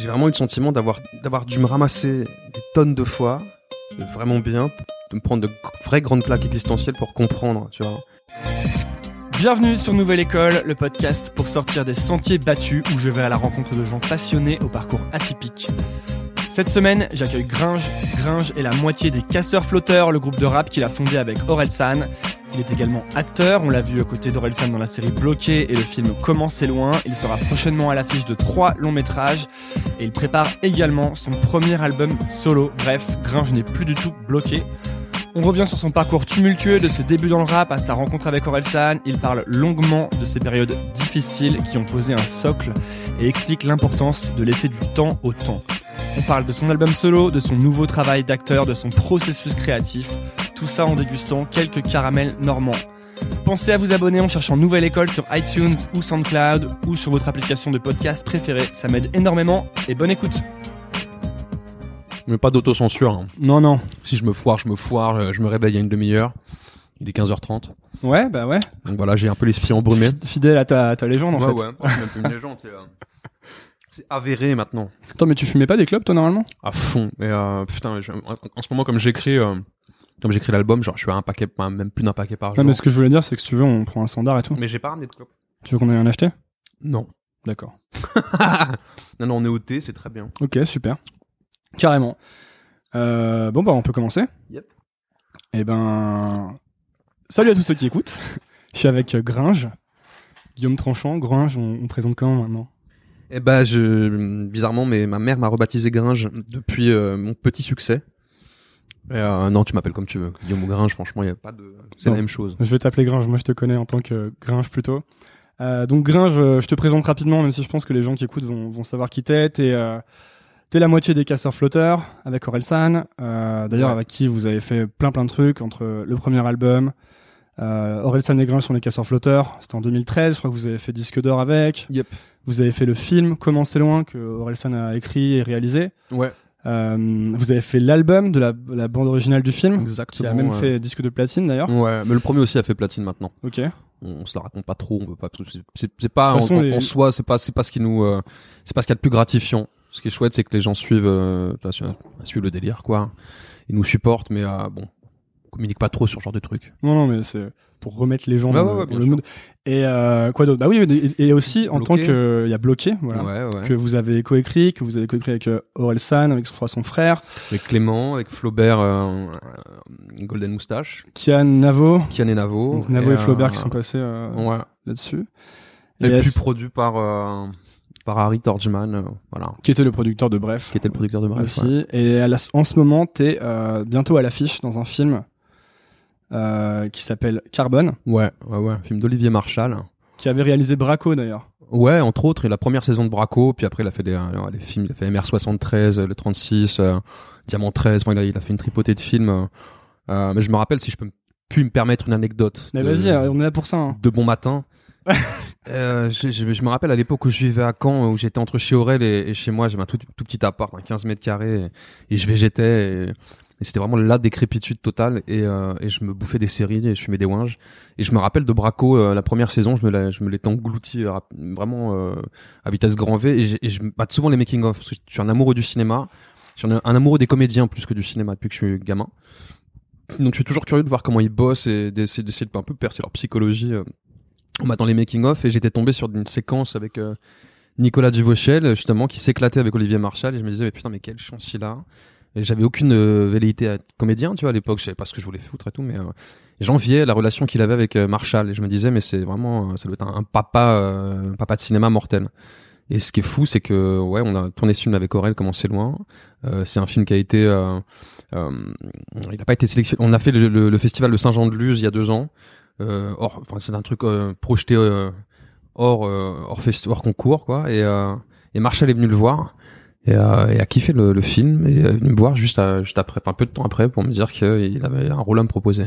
j'ai vraiment eu le sentiment d'avoir dû me ramasser des tonnes de fois, vraiment bien, de me prendre de vraies grandes claques existentielles pour comprendre, tu vois. Bienvenue sur Nouvelle École, le podcast pour sortir des sentiers battus où je vais à la rencontre de gens passionnés au parcours atypique. Cette semaine, j'accueille Gringe. Gringe est la moitié des Casseurs Flotteurs, le groupe de rap qu'il a fondé avec Orelsan. Il est également acteur, on l'a vu à côté d'Orelsan dans la série Bloqué et le film Comment c'est loin. Il sera prochainement à l'affiche de trois longs métrages et il prépare également son premier album solo. Bref, Gringe n'est plus du tout bloqué. On revient sur son parcours tumultueux de ses débuts dans le rap à sa rencontre avec Orelsan. Il parle longuement de ces périodes difficiles qui ont posé un socle et explique l'importance de laisser du temps au temps. On parle de son album solo, de son nouveau travail d'acteur, de son processus créatif. Tout ça en dégustant quelques caramels normands. Pensez à vous abonner en cherchant Nouvelle École sur iTunes ou SoundCloud ou sur votre application de podcast préférée. Ça m'aide énormément et bonne écoute. Mais pas d'autocensure. Hein. Non, non. Si je me foire, je me foire, euh, je me réveille il y a une demi-heure. Il est 15h30. Ouais, bah ouais. Donc voilà, j'ai un peu l'esprit embrumé. Fidèle à ta, ta légende en ouais, fait. ouais, c'est même plus une légende, c'est, euh, c'est avéré maintenant. Attends, mais tu fumais pas des clubs toi normalement? À fond. Mais euh, putain, en ce moment, comme j'écris, euh, comme j'écris l'album, genre, je suis à un paquet, même plus d'un paquet par Non, jour. mais ce que je voulais dire, c'est que si tu veux, on prend un standard et tout. Mais j'ai pas ramené de clope. Tu veux qu'on aille en acheter? Non. D'accord. non, non, on est au thé, c'est très bien. Ok, super. Carrément. Euh, bon, bah, on peut commencer. Yep. Eh ben, salut à tous ceux qui écoutent. Je suis avec euh, Gringe, Guillaume Tranchant. Gringe, on, on présente comment maintenant? Eh ben, je, bizarrement, mais ma mère m'a rebaptisé Gringe depuis euh, mon petit succès. Et, euh, non, tu m'appelles comme tu veux. Guillaume ou Gringe, franchement, il a pas de, c'est Non. la même chose. Je vais t'appeler Gringe. Moi, je te connais en tant que Gringe plutôt. Euh, donc Gringe, euh, je te présente rapidement, même si je pense que les gens qui écoutent vont, vont savoir qui t'es. T'es euh, la moitié des casseurs flotteurs avec Orelsan, d'ailleurs Ouais. avec qui vous avez fait plein plein de trucs entre le premier album. Orelsan et Gringe sont les casseurs flotteurs. C'était en 2013. Je crois que vous avez fait disque d'or avec. Yep. Vous avez fait le film Comment c'est loin que Orelsan a écrit et réalisé. Ouais. Euh, vous avez fait l'album de la, la bande originale du film, Exactement. qui a même ouais. fait disque de platine d'ailleurs. Ouais, mais le premier aussi a fait platine maintenant. Ok. On, on se la raconte pas trop, on veut pas. c'est- pas en, toute façon, en- les- en soi, c'est pas c'est pas ce qui nous, euh, c'est pas ce qu'il y a de plus gratifiant. Ce qui est chouette, c'est que les gens suivent, euh, bah, su- suivent le délire, quoi. Ils nous supportent, mais euh, bon, on communique pas trop sur ce genre de trucs. Non, non, mais c'est pour remettre les gens dans, ouais, le- ouais, mood. Et euh, quoi d'autre? Bah oui, et, et aussi en tant que il y a bloqué, voilà, Ouais, que vous avez coécrit, que vous avez coécrit avec euh, Orelsan, avec je crois son frère, Avec Clément, avec Flaubert, euh, Golden Moustache, Kian Navo, Kian et Navo. Donc, Navo et, Flaubert qui sont passés là-dessus. Et, Et puis produit par par Harry Torgman, euh, voilà, qui était le producteur de Bref. qui était le producteur de Bref. aussi. ouais. Et à la- en ce moment, t'es euh, bientôt à l'affiche dans un film qui s'appelle Carbone, Ouais, ouais, ouais. Film d'Olivier Marshall. qui avait réalisé Braco d'ailleurs. Ouais, entre autres, et la première saison de Braco, puis après il a fait des, euh, des films, il a fait MR73, euh, le 36, euh, Diamant 13, enfin, il, a, il a fait une tripotée de films. euh, euh, mais je me rappelle, si je peux m- puis me permettre une anecdote Mais vas-y, euh, on est là pour ça. hein. de bon matin. euh, je, je- je me rappelle à l'époque où je vivais à Caen, où j'étais entre chez Aurel et, et chez moi, j'avais un tout, tout petit appart, un 15 mètres carrés, et, et je végétais, et, et c'était vraiment la décrépitude totale, et, euh, et je me bouffais des séries, et je fumais des winges. Et je me rappelle de Braco, euh, la première saison, je me l'ai- je me l'étais englouti euh, vraiment euh, à vitesse grand V, et, et je mate souvent les making-of, parce que je suis un amoureux du cinéma, je suis un, amoureux des comédiens plus que du cinéma depuis que je suis gamin. Donc je suis toujours curieux de voir comment ils bossent et d'essayer de un peu percer leur psychologie euh, en matant les making-of, et j'étais tombé sur une séquence avec euh, Nicolas Duvauchel, justement, qui s'éclatait avec Olivier Marshall, et je me disais, mais putain, mais quelle chance il a. J'avais aucune euh, velléité à être comédien, tu vois, à l'époque, je savais pas ce que je voulais foutre et tout, mais euh, j'enviais la relation qu'il avait avec euh, Marshall, et je me disais, mais c'est vraiment, ça doit être un, papa, un papa de cinéma mortel. Et ce qui est fou, c'est que, ouais, on a tourné ce film avec Aurel, comment c'est loin. Euh, c'est un film qui a été, euh, euh, il n'a pas été sélectionné. On a fait le, le- le festival de Saint-Jean-de-Luz il y a deux ans. Hors, enfin, c'est un truc projeté hors, hors, festi- hors concours, quoi. Et, et Marshall est venu le voir et, euh, et a kiffé le, le film et est venu me voir juste, à- juste après, un peu de temps après, pour me dire qu'il avait un rôle à me proposer.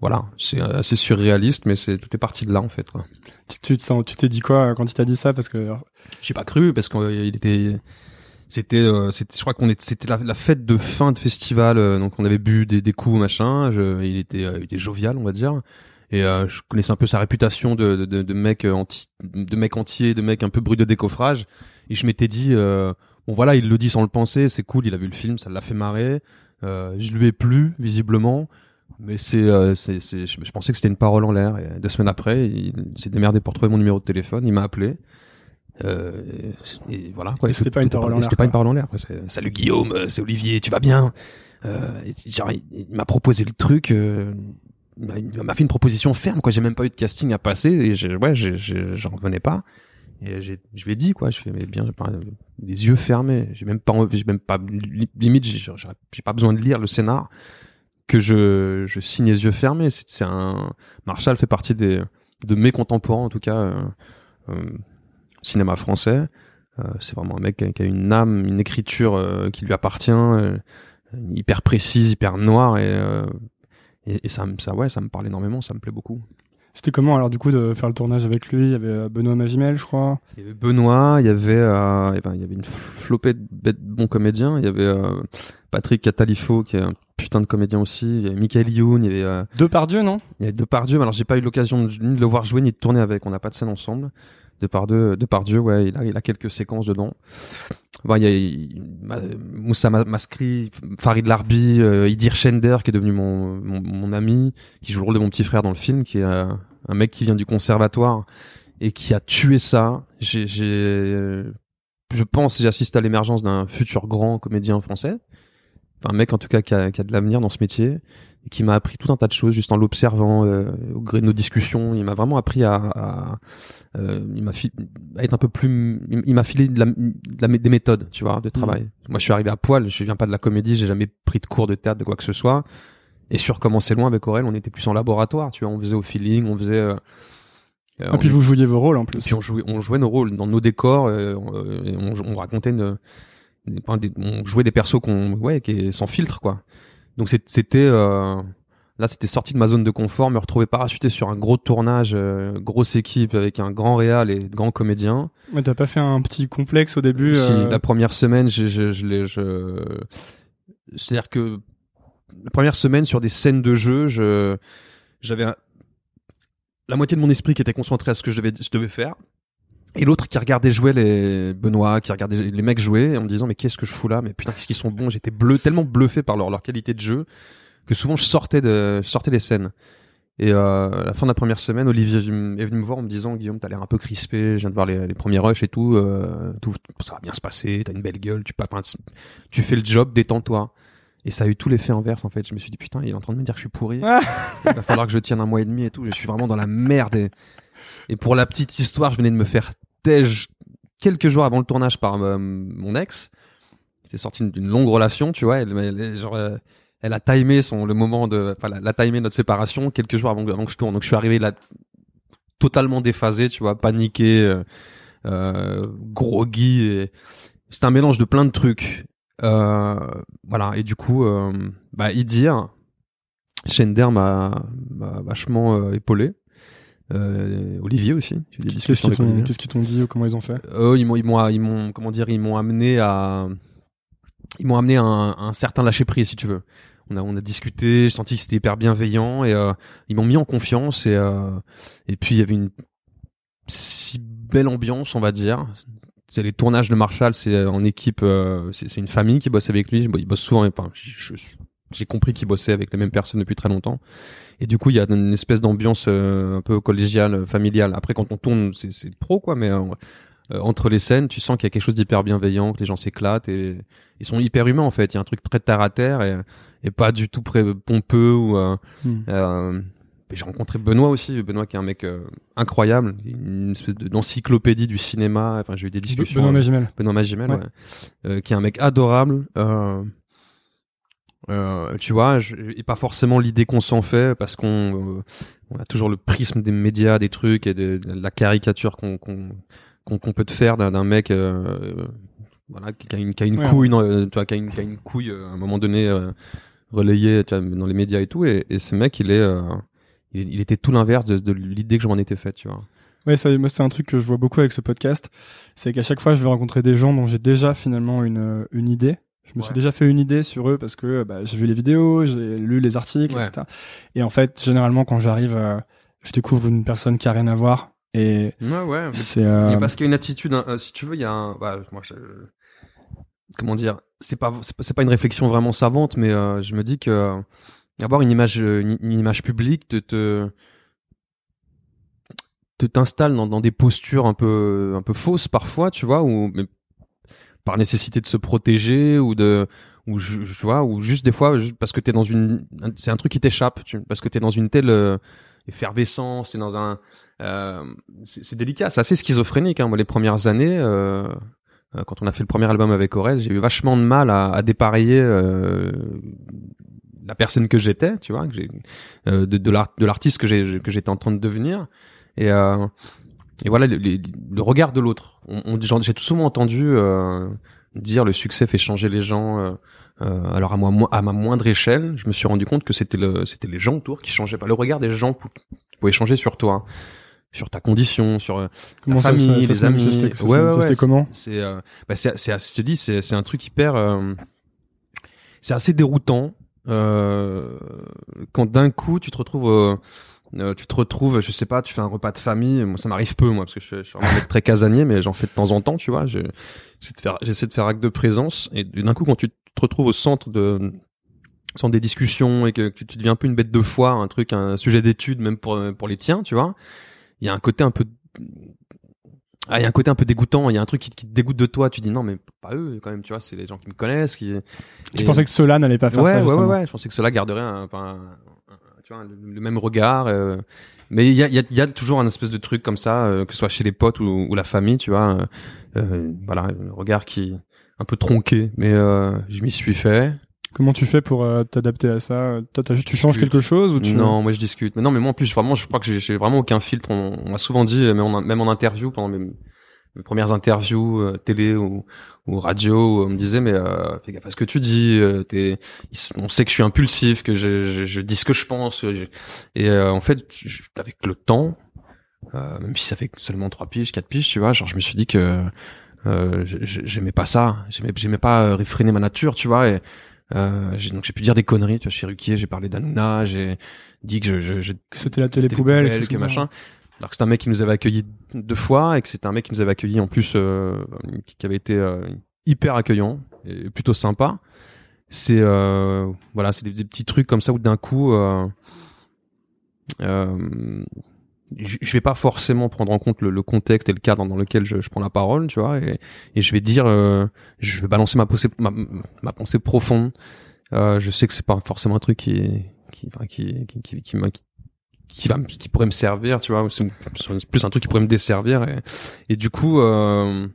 Voilà, c'est euh, assez surréaliste, mais c'est tout est parti de là en fait. Quoi. Tu, tu te sens, tu t'es dit quoi euh, quand il t'a dit ça? Parce que J'ai pas cru parce qu'il était, c'était, euh, c'était, je crois qu'on était, c'était la, la fête de fin de festival, euh, donc on avait bu des, des coups machin. Je, il était, euh, il était jovial, on va dire. Et euh, je connaissais un peu sa réputation de, de, de, de mec euh, anti, de mec entier, de mec un peu bruit de décoffrage. Et je m'étais dit, euh, bon voilà, il le dit sans le penser, c'est cool, il a vu le film, ça l'a fait marrer. Euh, je lui ai plu visiblement, mais c'est, euh, c'est, c'est, je, je pensais que c'était une parole en l'air. Et deux semaines après, il, s'est démerdé pour trouver mon numéro de téléphone, il m'a appelé. Euh, et, et voilà. Quoi. Et c'était pas une parole en l'air, C'était pas une parole en l'air. quoi. C'est, Salut Guillaume, euh, c'est Olivier, tu vas bien? Euh, et genre, il, il m'a proposé le truc. Euh, il m'a- il m'a fait une proposition ferme. Quoi, j'ai même pas eu de casting à passer. Et j'ai- ouais, j'ai- j'ai- j'en revenais pas. Et je lui ai dit quoi. Je fais mais bien, les yeux fermés. J'ai même pas, j'ai même pas li- limite. J'ai pas besoin de lire le scénar que je, je signe les yeux fermés. C'est un Marshall fait partie des de mes contemporains en tout cas euh, euh, cinéma français. Euh, c'est vraiment un mec qui a, une âme, une écriture euh, qui lui appartient, euh, hyper précise, hyper noire et, et, et ça, ça, ouais, ça me parle énormément, ça me plaît beaucoup. C'était comment alors du coup de faire le tournage avec lui? Il y avait euh, Benoît Magimel, je crois. Il y avait Benoît, il y avait, euh, eh ben, il y avait une flopée de bêtes bons comédiens. Il y avait euh, Patrick Catalifo qui est un putain de comédien aussi. Il y avait Michael Youn, il y avait, euh, Depardieu, non? il y avait Depardieu. mais Alors j'ai pas eu l'occasion ni de le voir jouer ni de tourner avec. On n'a pas de scène ensemble. Depardieu, Depardieu, ouais, il a, il a quelques séquences dedans. Bon, il y a Moussa Ma- Maskri, Farid Larbi, euh, Idir Shender qui est devenu mon, mon, ami, qui joue le rôle de mon petit frère dans le film, qui est euh, un mec qui vient du conservatoire et qui a tué ça. J'ai, j'ai, euh, je pense, j'assiste à l'émergence d'un futur grand comédien français. Un mec en tout cas qui a, qui a de l'avenir dans ce métier et qui m'a appris tout un tas de choses juste en l'observant euh, au gré de nos discussions. Il m'a vraiment appris à, à euh, il m'a fi- à être un peu plus, il m'a filé de la, de la- des méthodes, tu vois, de travail. Moi, je suis arrivé à poil. Je viens pas de la comédie. J'ai jamais pris de cours de théâtre de quoi que ce soit. Et sur comment c'est loin avec Aurel, on était plus en laboratoire, tu vois. On faisait au feeling, on faisait. euh, euh, Et puis on- vous jouiez vos rôles en et plus. puis on jouait, on jouait nos rôles dans nos décors, euh, on, et on, on racontait une, enfin, des- on jouait des persos qu'on, ouais, qui est sans filtre quoi. Donc c'était, euh, là c'était sorti de ma zone de confort, me retrouver parachuté sur un gros tournage, euh, grosse équipe avec un grand réal et de grands comédiens. Mais t'as pas fait un petit complexe au début Si, euh, la première semaine, je, je, je, je... c'est-à-dire que la première semaine sur des scènes de jeu, je, j'avais un- la moitié de mon esprit qui était concentré à ce que je devais, je devais faire. Et l'autre qui regardait jouer les Benoît, qui regardait les mecs jouer en me disant mais qu'est-ce que je fous là? Mais putain qu'est-ce qu'ils sont bons J'étais bleu, tellement bluffé par leur, leur qualité de jeu que souvent je sortais de, je sortais des scènes. Et euh, à la fin de la première semaine, Olivier est venu me voir en me disant Guillaume, t'as l'air un peu crispé, je viens de voir les, les premiers rushs et tout, euh, tout, ça va bien se passer, t'as une belle gueule, tu, tu fais le job, détends-toi. Et ça a eu tout l'effet inverse en fait. Je me suis dit putain, il est en train de me dire que je suis pourri. Ah. il va falloir que je tienne un mois et demi et tout. Je suis vraiment dans la merde. Et, et pour la petite histoire, je venais de me faire quelques jours avant le tournage par euh, mon ex. C'était sorti d'une longue relation, tu vois. Elle, euh, elle a timé son le moment de, enfin, elle a timé notre séparation quelques jours avant, que- je tourne. Donc je suis arrivé là totalement déphasé, tu vois, paniqué, euh, euh, groggy. C'était un mélange de plein de trucs. Euh, voilà. Et du coup, euh, bah, Idir, Shender m'a vachement épaulé. Euh, Olivier aussi. Qu'est-ce qu'ils t'ont dit ou comment ils ont fait Eux, ils m'ont, ils m'ont, ils m'ont, comment dire, ils m'ont amené à, ils m'ont amené à un, certain lâcher prise, si tu veux. On a, on a discuté, j'ai senti que c'était hyper bienveillant et euh, ils m'ont mis en confiance et euh, et puis il y avait une si belle ambiance, on va dire. C'est les tournages de Marshall, c'est euh, en équipe, euh, c'est c'est une famille qui bosse avec lui. Il bosse souvent, enfin, je- je- j'ai compris qu'il bossait avec les mêmes personnes depuis très longtemps. Et du coup, il y a une espèce d'ambiance euh, un peu collégiale, familiale. Après, quand on tourne, c'est c'est pro, quoi. Mais euh, euh, entre les scènes, tu sens qu'il y a quelque chose d'hyper bienveillant, que les gens s'éclatent et ils sont hyper humains en fait. Il y a un truc très terre à terre et, et pas du tout pompeux ou. euh, Hmm. euh, j'ai rencontré Benoît aussi, Benoît qui est un mec euh, incroyable, une espèce de- d'encyclopédie du cinéma. Enfin, j'ai eu des discussions. Benoît euh, Magimel. Benoît Magimel, Ouais. ouais. Euh, qui est un mec adorable. Euh, euh, tu vois, je- et pas forcément l'idée qu'on s'en fait, parce qu'on euh, on a toujours le prisme des médias, des trucs et de, de la caricature qu'on peut te faire d'un mec, euh, voilà, qui a une qui a une Ouais. couille, dans- tu vois, qui a une qui a une couille à un moment donné relayée tu vois, dans les médias et tout. Et, et ce mec, il est, il, il était tout l'inverse de, de l'idée que je m'en étais faite, tu vois. Ouais, ça, moi c'est un truc que je vois beaucoup avec ce podcast, c'est qu'à chaque fois je vais rencontrer des gens dont j'ai déjà finalement une une idée. Je me suis déjà fait une idée sur eux parce que bah, j'ai vu les vidéos, j'ai lu les articles, Ouais. etc. Et en fait, généralement quand j'arrive, euh, je découvre une personne qui a rien à voir et Ouais, ouais. c'est euh, parce qu'il y a une attitude, hein, euh, si tu veux, il y a un, bah, moi, je- comment dire, c'est pas c'est pas une réflexion vraiment savante, mais je me dis que avoir une image une, image publique de te te t'installes dans, dans, des postures un peu un peu fausses parfois, tu vois, ou par nécessité de se protéger ou de ou je, vois ou juste des fois parce que t'es dans une c'est un truc qui t'échappe parce que t'es dans une telle euh, effervescence t'es dans un euh, c'est délicat c'est assez schizophrénique hein. moi les premières années euh, euh, quand on a fait le premier album avec Aurel j'ai eu vachement de mal à, à dépareiller euh, la personne que j'étais tu vois que j'ai de de l'artiste que j'ai que j'étais en train de devenir et et voilà le, le, regard de l'autre. On, on j'ai tout souvent entendu euh, dire le succès fait changer les gens. Euh, euh, alors à moi, à ma moindre échelle, je me suis rendu compte que c'était le, c'était les gens autour qui changeaient pas. Le regard des gens pouvait changer sur toi, sur ta condition, sur euh, comment ta famille, les amis. ouais, ouais, ouais, comment? C'est, euh, bah c'est, je te dis, c'est, c'est un truc hyper, c'est assez déroutant quand d'un coup tu te retrouves euh, tu te retrouves, je sais pas, tu fais un repas de famille. Moi, ça m'arrive peu, moi, parce que je, suis vraiment très casanier, mais j'en fais de temps en temps, tu vois. J'essaie de faire, j'essaie de faire acte de présence. Et d'un coup, quand tu te retrouves au centre de centre des discussions et que, tu, deviens un peu une bête de foire, un truc, un sujet d'étude, même pour pour les tiens, tu vois. Il y a un côté un peu ah, il y a un côté un peu dégoûtant, il y a un truc qui, qui, te dégoûte de toi, tu dis non mais pas eux quand même, tu vois, c'est les gens qui me connaissent qui Tu pensais que ceux-là n'allaient pas faire ouais, ça Ouais ouais ouais, je pensais que ceux-là garderaient un, un, le, même regard. Euh, mais il y a, y, a, y a, toujours un espèce de truc comme ça, euh, que ce soit chez les potes ou, ou la famille, tu vois. Euh, euh voilà, un regard qui un peu tronqué, mais je m'y suis fait. Comment tu fais pour t'adapter à ça? Toi, tu changes quelque chose ou tu Non, moi je discute. Mais non, mais moi en plus, vraiment, je crois que j'ai vraiment aucun filtre. On, m'a souvent dit, même en, même en interview, pendant mes, mes premières interviews euh, télé ou, ou, radio, on me disait mais euh, fais gaffe à ce que tu dis. Euh, t'es, on sait que je suis impulsif, que je, je, je dis ce que je pense. et euh, en fait, avec le temps, même si ça fait seulement trois piges, quatre piges, tu vois, genre je me suis dit que j'aimais pas ça. J'aimais, j'aimais pas réfréner ma nature, tu vois. Et j'ai, donc j'ai pu dire des conneries. Tu vois, chez Ruquier, j'ai parlé d'Anouna, j'ai dit que je, je, je c'était la télé poubelle, que machin. Alors c'est un mec qui nous avait accueillis deux fois et que c'est un mec qui nous avait accueillis en plus euh, qui avait été euh, hyper accueillant et plutôt sympa. C'est euh, voilà, c'est des, petits trucs comme ça où d'un coup euh, euh, je vais pas forcément prendre en compte le, contexte et le cadre dans lequel je, prends la parole, tu vois, et, je vais dire, je vais balancer ma pensée, ma, ma pensée profonde. je sais que c'est pas forcément un truc qui, qui, qui, qui, qui, qui, qui va qui pourrait me servir tu vois c'est plus un truc qui pourrait me desservir. Et, et du coup euh,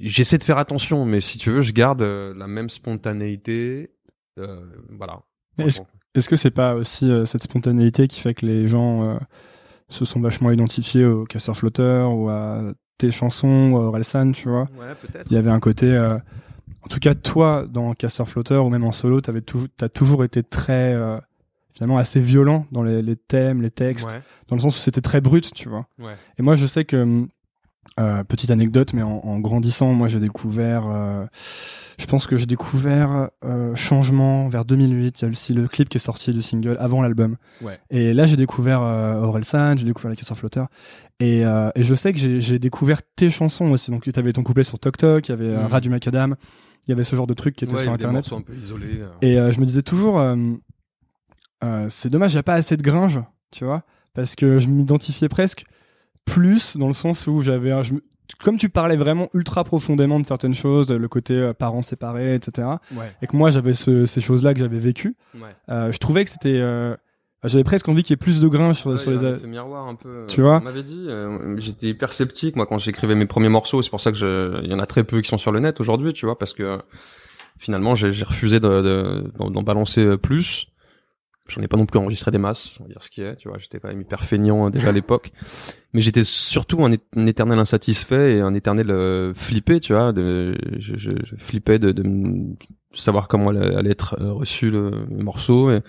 j'essaie de faire attention mais si tu veux je garde euh, la même spontanéité euh, voilà. Est-ce est que c'est pas aussi euh, cette spontanéité qui fait que les gens se sont vachement identifiés au casseur flotteur ou à tes chansons ou à Orelsan tu vois? Ouais, peut-être. Il y avait un côté en tout cas toi dans casseur flotteur ou même en solo t'avais toujours t'as toujours été très finalement assez violent dans les, les thèmes, les textes, dans le sens où c'était très brut, tu vois. Ouais. Et moi, je sais que euh, petite anecdote, mais en, en grandissant, moi, j'ai découvert. Euh, je pense que j'ai découvert euh, Changement vers 2008. Il y a aussi le clip qui est sorti du single avant l'album. Ouais. Et là, j'ai découvert Aurel San, j'ai découvert Les Casseurs Flotteurs. Et, et je sais que j'ai découvert tes chansons aussi. Donc, tu avais ton couplet sur Tok Tok, il y avait mmh. du Macadam, il y avait ce genre de trucs qui étaient ouais, sur Internet. Un peu isolés. Et je me disais toujours euh, c'est dommage, il n'y a pas assez de gringe, tu vois, parce que je m'identifiais presque plus dans le sens où j'avais un, comme tu parlais vraiment ultra profondément de certaines choses, le côté euh, parents séparés, etc. Et que moi j'avais ce, ces choses-là que j'avais vécues. Ouais. Euh, je trouvais que c'était, j'avais presque envie qu'il y ait plus de gringe sur, sur les. Fait miroir un peu. Tu vois. On m'avait dit, j'étais hyper sceptique moi quand j'écrivais mes premiers morceaux. C'est pour ça que je, il y en a très peu qui sont sur le net aujourd'hui, tu vois, parce que finalement j'ai refusé d'en de, de, balancer plus J'en ai pas non plus enregistré des masses, on va dire ce qui est, tu vois, j'étais quand même hyper feignant hein, déjà à l'époque. Mais j'étais surtout un, éternel insatisfait et un éternel euh, flippé, tu vois, je, je, flippais de, savoir comment allait, être euh, reçu le, morceau euh,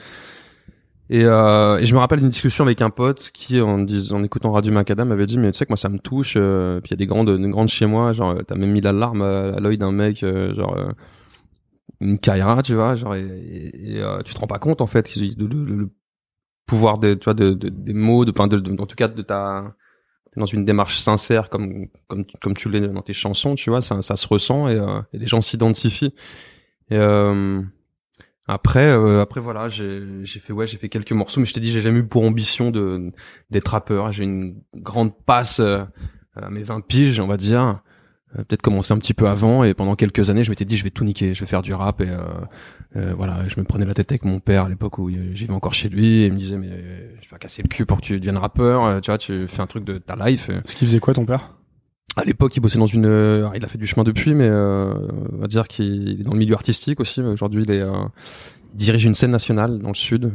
et, je me rappelle d'une discussion avec un pote qui, en, écoutant Radio Macadam, m'avait dit, mais tu sais que moi ça me touche. Euh, puis il y a des grandes, des grandes chez moi, genre t'as même mis l'alarme à l'œil d'un mec, genre une carrière, tu vois, genre, et, et, euh, tu te rends pas compte en fait le, le, pouvoir de, tu vois, de, de, des mots, de, enfin, de, en tout cas de ta dans une démarche sincère comme comme comme tu l'es dans tes chansons, tu vois, ça, ça se ressent et, euh, les gens s'identifient. Et euh, après, euh, après voilà, j'ai j'ai fait ouais, j'ai fait quelques morceaux, mais je t'ai dit, j'ai jamais eu pour ambition de d'être rappeur. J'ai une grande passe euh, à mes 20 piges, on va dire. Euh, peut-être commencer un petit peu avant et pendant quelques années je m'étais dit je vais tout niquer je vais faire du rap et euh, euh, voilà je me prenais la tête avec mon père à l'époque où j'y encore chez lui et il me disait mais je vais casser le cul pour que tu deviennes rappeur tu vois tu fais un truc de ta life ce qu'il faisait quoi ton père? À l'époque, il bossait dans une. il a fait du chemin depuis, mais euh, on va dire qu'il est dans le milieu artistique aussi. Aujourd'hui, il, est, il dirige une scène nationale dans le sud.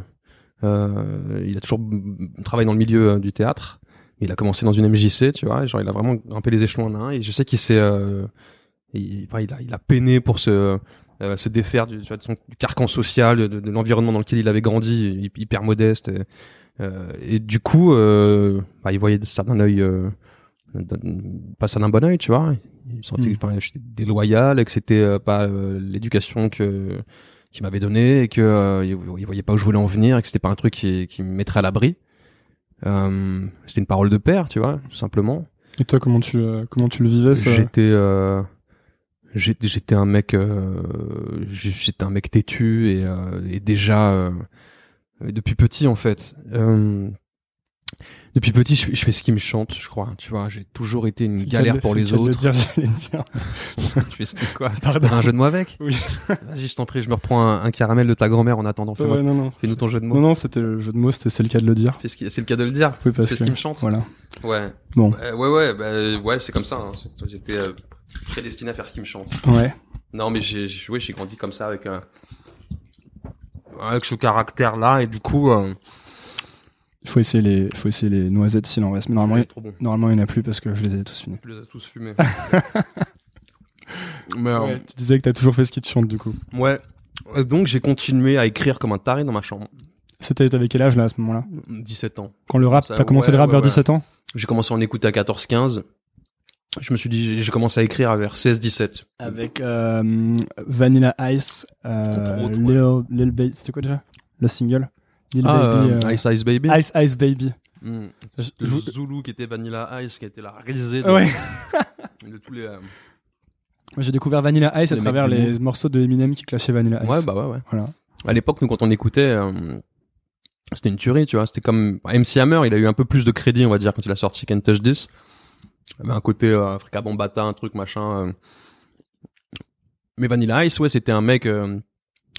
Euh, il a toujours travaillé dans le milieu du théâtre. Il a commencé dans une MJC, tu vois, genre il a vraiment grimpé les échelons en un. Et je sais qu'il s'est, euh, il, enfin, il a, il a peiné pour se, euh, se défaire du, tu vois, de son carcan social, de, de l'environnement dans lequel il avait grandi, hyper modeste. Et, euh, et du coup, euh, bah, il voyait ça d'un œil, euh, pas ça d'un bon œil, tu vois. Il sentait, mm. enfin, j'étais déloyal et que c'était euh, pas l'éducation que qu'il m'avait donné et que il, voyait pas où je voulais en venir et que c'était pas un truc qui, qui me mettrait à l'abri. Euh, c'était une parole de père, tu vois, tout simplement. Et toi, comment tu euh, comment tu le vivais ça? J'étais euh, j'étais un mec euh, j'étais un mec têtu et, euh, et déjà euh, depuis petit en fait. Depuis petit, je, fais ce qui me chante, je crois. Tu vois, j'ai toujours été une galère pour les autres. Dire, j'allais dire. tu fais ce que quoi? Pardon. Un jeu de mots avec? Oui. Vas-y, je t'en prie, je me reprends un, caramel de ta grand-mère en attendant. Fais-moi. Ouais, non, non. Fais-nous ton jeu de mots. Non, non, c'était le jeu de mots, c'était c'est le cas de le dire. C'est le cas de le dire. Oui, parce c'est ce qui me chante. Voilà. Ouais. Bon. Euh, ouais, ouais, bah, ouais, c'est comme ça. Hein. J'étais euh, prédestiné à faire ce qui me chante. Ouais. Non, mais j'ai, ouais, j'ai grandi comme ça avec, euh, avec ce caractère-là et du coup. Euh, il faut essayer les, faut essayer les noisettes s'il en reste. Mais normalement, il, normalement, il n'y en a plus parce que je les ai tous fumés. Je les ai tous fumés. Mais, ouais, tu disais que t'as toujours fait ce qui te chante du coup. Ouais. Donc j'ai continué à écrire comme un taré dans ma chambre. C'était avec quel âge là à ce moment-là? 17 ans. Quand le rap, t'as commencé le rap vers 17 ans? J'ai commencé à en écouter à 14-15. Je me suis dit, j'ai commencé à écrire vers 16-17. Avec euh, Vanilla Ice, euh, Lil, Baby, c'était quoi déjà? Le single? Ah, Baby, euh, Ice Ice Baby. Ice Ice Baby. Mm. Le Zulu qui était Vanilla Ice, qui a été la risée de, ouais. de tous les. Euh, j'ai découvert Vanilla Ice à travers les morceaux de Eminem qui clashaient Vanilla Ice. Ouais, bah ouais, ouais. Voilà. À l'époque, nous, quand on écoutait, euh, c'était une tuerie, tu vois. C'était comme MC Hammer, il a eu un peu plus de crédit, on va dire, quand il a sorti Can't Touch This. Il avait un côté euh, Africa Bombata, un truc machin. Mais Vanilla Ice, ouais, c'était un mec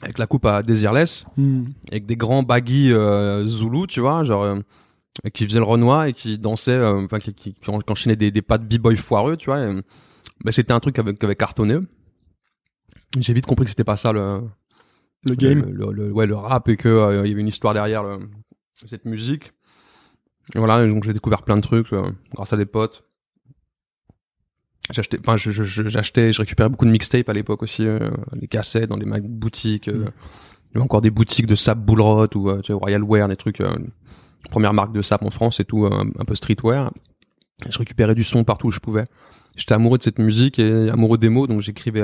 avec la coupe à Desireless, hmm. avec des grands baggy euh, Zulu, tu vois, genre euh, qui faisait le renoir et qui dansait, euh, enfin qui, qui, qui, enchaînait des, des pas de b-boy foireux, tu vois. Et, bah, c'était un truc qui avait, cartonné. J'ai vite compris que c'était pas ça le le game, le, le, ouais, le rap et que il y avait une histoire derrière le, cette musique. Et voilà, donc j'ai découvert plein de trucs grâce à des potes j'achetais enfin je, je, j'achetais je récupérais beaucoup de mixtapes à l'époque aussi euh, les cassettes dans des boutiques euh, mm. il y avait encore des boutiques de sap bullrot ou euh, tu vois, royal wear des trucs euh, première marque de sap en France et tout un, peu streetwear. Je récupérais du son partout où je pouvais. J'étais amoureux de cette musique et amoureux des mots donc j'écrivais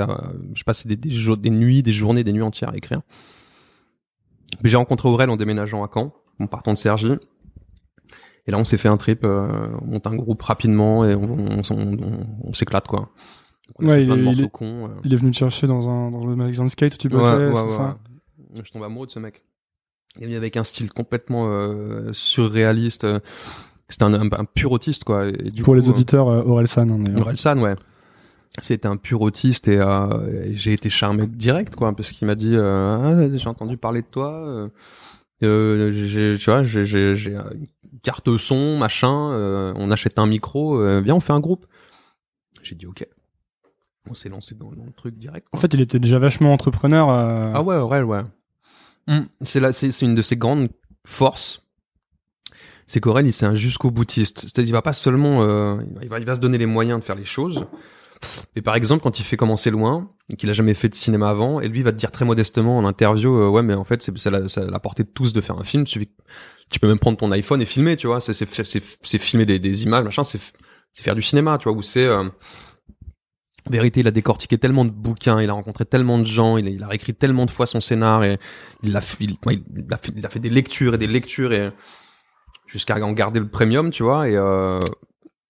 je passais des, des, des, nuits des journées des nuits entières à écrire. Puis j'ai rencontré Aurel en déménageant à Caen en partant de Sergi et là, on s'est fait un trip, euh, on monte un groupe rapidement et on, on, s'éclate quoi. ouais, il, est, il, est, euh. il est venu te chercher dans un dans le magasin de skate où tu bossais, ouais, ouais, ça? Je tombe amoureux de ce mec. Il est venu avec un style complètement euh, surréaliste. C'était un, un, pur autiste quoi. Et du Pour les auditeurs, euh, Orelsan. Hein, Orelsan, ouais. C'était un pur autiste et, et j'ai été charmé direct quoi parce qu'il m'a dit ah, j'ai entendu parler de toi. Euh, tu vois, j'ai carte son, machin, euh, on achète un micro, euh, viens on fait un groupe. J'ai dit ok. On s'est lancé dans, le truc direct. En fait, il était déjà vachement entrepreneur. Ah ouais, ouais, ouais. Hum, c'est là, c'est une de ses grandes forces. C'est qu'Aurel, il c'est un jusqu'au boutiste. C'est-à-dire, il va pas seulement, il va, il va se donner les moyens de faire les choses. Mais par exemple, quand il fait commencer loin, qu'il a jamais fait de cinéma avant, et lui va te dire très modestement en interview, ouais, mais en fait, c'est la, la portée de tous de faire un film. Tu, tu peux même prendre ton iPhone et filmer, tu vois. C'est filmer des, des images, machin. C'est faire du cinéma, tu vois. Où c'est euh... vérité, il a décortiqué tellement de bouquins, il a rencontré tellement de gens, il a, il a réécrit tellement de fois son scénar et il a, il, fait, il a fait des lectures et des lectures et jusqu'à en garder le premium, tu vois. Et euh,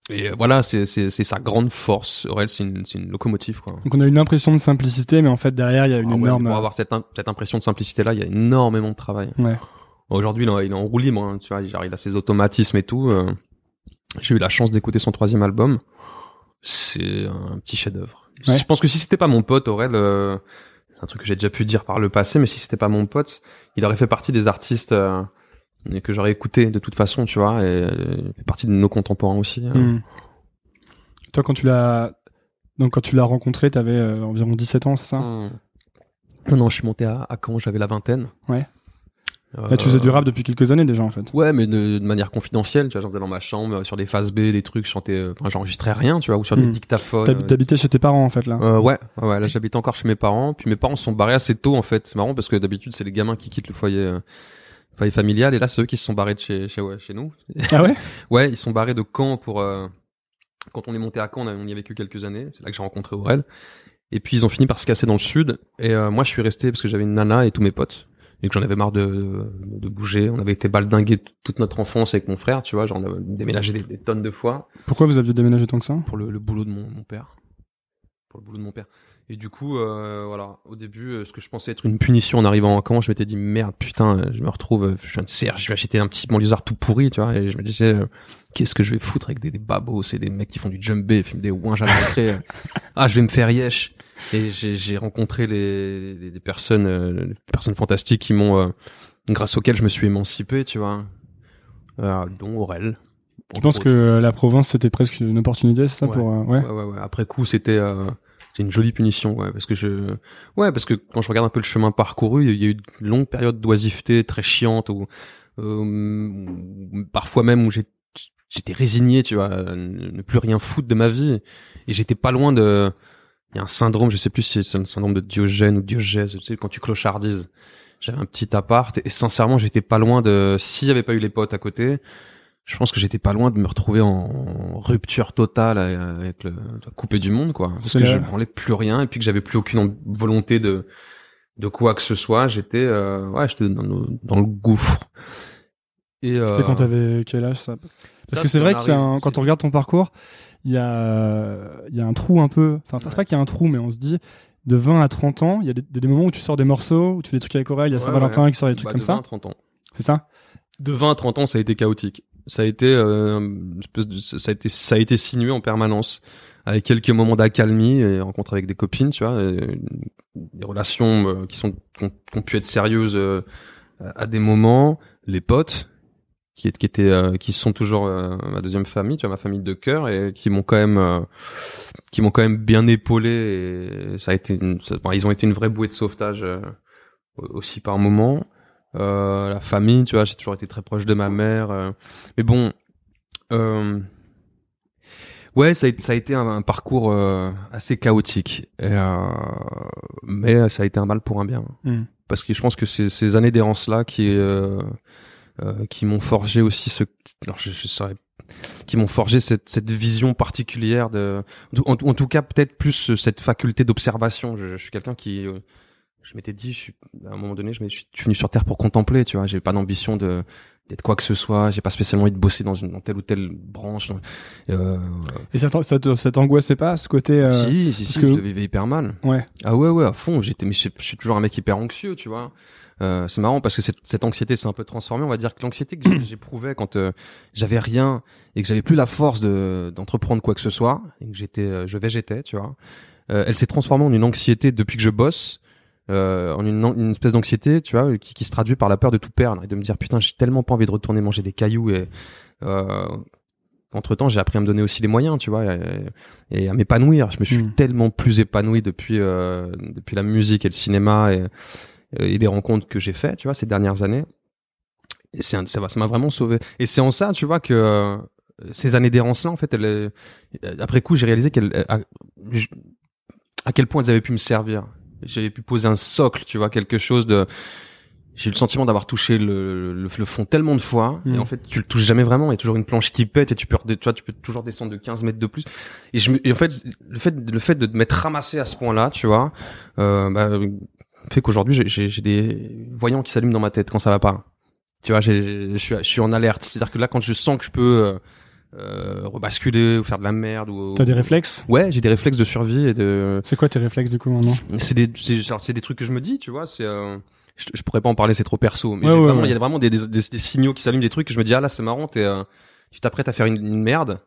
Et euh, voilà, c'est sa grande force. Aurel, c'est une une locomotive quoi. Donc on a une impression de simplicité, mais en fait derrière il y a une Ah ouais, énorme. Pour avoir cette cette impression de simplicité là, il y a énormément de travail. Ouais. Aujourd'hui, il, est en- il est en roue libre, hein, tu vois, il a ses automatismes et tout. euh. J'ai eu la chance d'écouter son troisième album. C'est un petit chef-d'œuvre. Ouais. Je pense que si c'était pas mon pote, Aurel, euh, c'est un truc que j'ai déjà pu dire par le passé, mais si c'était pas mon pote, il aurait fait partie des artistes euh, et que j'aurais écouté de toute façon, tu vois, et euh, il fait partie de nos contemporains aussi. hein. Hmm. Toi quand tu l'as donc quand tu l'as rencontré, t'avais euh, environ 17 ans, c'est ça? Hmm. Non, non, je suis monté à, à Caen, j'avais la vingtaine. Ouais. Euh, Là tu faisais du rap depuis quelques années déjà en fait. Ouais, mais de, de manière confidentielle, tu vois, j'en faisais dans ma chambre, euh, sur des phases B, des trucs, je chantais, enfin, j'enregistrais rien, tu vois, ou sur des Hmm. dictaphones. T'hab- T'habitais chez tes parents en fait là. Euh, ouais, ouais, ouais, là j'habite encore chez mes parents, puis mes parents se sont barrés assez tôt en fait. C'est marrant parce que d'habitude c'est les gamins qui quittent le foyer, euh, foyer familial, et là c'est eux qui se sont barrés de chez, chez, ouais, chez nous. Ah ouais Ouais, ils sont barrés de Caen pour euh, quand on est monté à Caen, on, a- on y a vécu quelques années. C'est là que j'ai rencontré Aurel. Et puis ils ont fini par se casser dans le sud. Et euh, moi je suis resté parce que j'avais une nana et tous mes potes et que j'en avais marre de, de bouger. On avait été baldingués toute notre enfance avec mon frère, tu vois, genre on avait déménagé des, des tonnes de fois Pourquoi vous aviez déménagé tant que ça? Pour le, le boulot de mon, mon père. Pour le boulot de mon père. Et du coup, euh, voilà, au début, euh, ce que je pensais être une punition en arrivant à Caen, je m'étais dit merde, putain, euh, je me retrouve, euh, je viens de Serge, je vais acheter un petit banlieusard tout pourri, tu vois, et je me disais, euh, qu'est-ce que je vais foutre avec des, des babos, c'est des mecs qui font du jumbé, fument des ouins à l'entrée. ah, je vais me faire yesh. Et j'ai rencontré les, les, des personnes, euh, des personnes fantastiques qui m'ont, euh, grâce auxquelles je me suis émancipé, tu vois, euh, dont Aurel. Tu penses que la province c'était presque une opportunité, c'est ça Ouais. pour ouais. Ouais, ouais, ouais. Après coup, c'était c'était une jolie punition, ouais, parce que je, ouais, parce que quand je regarde un peu le chemin parcouru, il y a eu une longue période d'oisiveté très chiante, où, euh, parfois même où j'ai- j'étais résigné, tu vois, ne plus rien foutre de ma vie, et j'étais pas loin de, il y a un syndrome, je sais plus si c'est un syndrome de Diogène ou Diogèse, tu sais, quand tu clochardises. J'avais un petit appart, et sincèrement, j'étais pas loin de, s'il y avait pas eu les potes à côté, je pense que j'étais pas loin de me retrouver en rupture totale avec le coupé du monde quoi parce que je branlais plus rien et puis que j'avais plus aucune volonté de de quoi que ce soit j'étais euh, ouais j'étais dans, le- dans le gouffre et euh, C'était quand t'avais quel âge ça? Parce ça, que c'est vrai qu'il y a un- arrive- quand on regarde ton parcours, il y a il y a un trou un peu. Enfin, c'est Ouais. pas qu'il y a un trou, mais on se dit de 20 à 30 ans, il y a des, des moments où tu sors des morceaux, où tu fais des trucs avec Aurel, il y a Ouais, Saint-Valentin ouais. qui sort des trucs bah, comme de ça. 20 à 30 ans C'est ça? De 20 à 30 ans ça a été chaotique ça a été euh, une espèce ça a été ça a été sinué en permanence avec quelques moments d'accalmie et rencontres avec des copines tu vois des relations euh, qui sont qui ont, pu être sérieuses euh, à des moments. Les potes qui, qui étaient euh, qui sont toujours euh, ma deuxième famille tu vois ma famille de cœur et qui m'ont quand même euh, qui m'ont quand même bien épaulé et ça a été une, ça- ils ont été une vraie bouée de sauvetage aussi par moment euh, la famille, tu vois, j'ai toujours été très proche de ma mère. euh. mais bon, euh, ouais, ça a, été- ça a été un, un parcours euh, assez chaotique. Et, euh, mais ça a été un mal pour un bien. Hmm. Parce que je pense que c'est ces années d'errance-là qui, euh, euh, qui m'ont forgé aussi ce... Alors je, je saurais qui m'ont forgé cette, cette vision particulière de en, tout- en tout cas peut-être plus cette faculté d'observation je, je suis quelqu'un qui euh, je m'étais dit, je suis, à un moment donné, je, me- suis venu sur Terre pour contempler, tu vois. J'ai pas d'ambition de d'être quoi que ce soit. J'ai pas spécialement envie de bosser dans une dans telle ou telle branche. Euh, Et ça, ça, t'angoissait pas ce côté euh, si, si, parce si, que- je vivais hyper mal. Ouais. Ah ouais, ouais, à fond. J'étais, mais je, je suis toujours un mec hyper anxieux, tu vois. Euh, c'est marrant parce que cette, cette anxiété s'est un peu transformée. On va dire que l'anxiété que j'éprouvais quand euh, j'avais rien et que j'avais plus la force de d'entreprendre quoi que ce soit et que j'étais, euh, je végétais, tu vois. Euh, elle s'est transformée en une anxiété depuis que je bosse. Euh, en une, une espèce d'anxiété, tu vois, qui, qui se traduit par la peur de tout perdre et de me dire putain, j'ai tellement pas envie de retourner manger des cailloux et euh, entre temps, j'ai appris à me donner aussi les moyens, tu vois, et, et à m'épanouir. Je me suis Mm. tellement plus épanoui depuis euh, depuis la musique et le cinéma et, et les rencontres que j'ai fait, tu vois, ces dernières années. Et c'est un- ça va, ça m'a vraiment sauvé. Et c'est en ça, tu vois, que euh, ces années d'errance là, en fait, elles, euh, après coup, j'ai réalisé qu'elles, à, à quel point elles avaient pu me servir. J'avais pu poser un socle, tu vois, quelque chose de. J'ai eu le sentiment d'avoir touché le, le, le fond tellement de fois, Mm. et en fait, tu le touches jamais vraiment. Il y a toujours une planche qui pète, et tu peux, tu vois, tu peux toujours descendre de 15 mètres de plus. Et je et en fait, le fait, le fait de m'être ramassé à ce point-là, tu vois, euh, bah, fait qu'aujourd'hui, j'ai- des voyants qui s'allument dans ma tête quand ça va pas. Tu vois, je suis, je suis en alerte. C'est-à-dire que là, quand je sens que je peux euh, euh, rebasculer ou faire de la merde ou. T'as des réflexes? Ouais, j'ai des réflexes de survie et de. C'est quoi tes réflexes du coup maintenant? C'est des, c'est, des trucs que je me dis, tu vois. C'est, euh, je, je pourrais pas en parler, c'est trop perso. Mais Ouais, j'ai ouais, vraiment, il ouais. y a vraiment des, des, des, des signaux qui s'allument, des trucs que je me dis ah là c'est marrant, t'es, euh, tu t'apprêtes à faire une, une merde.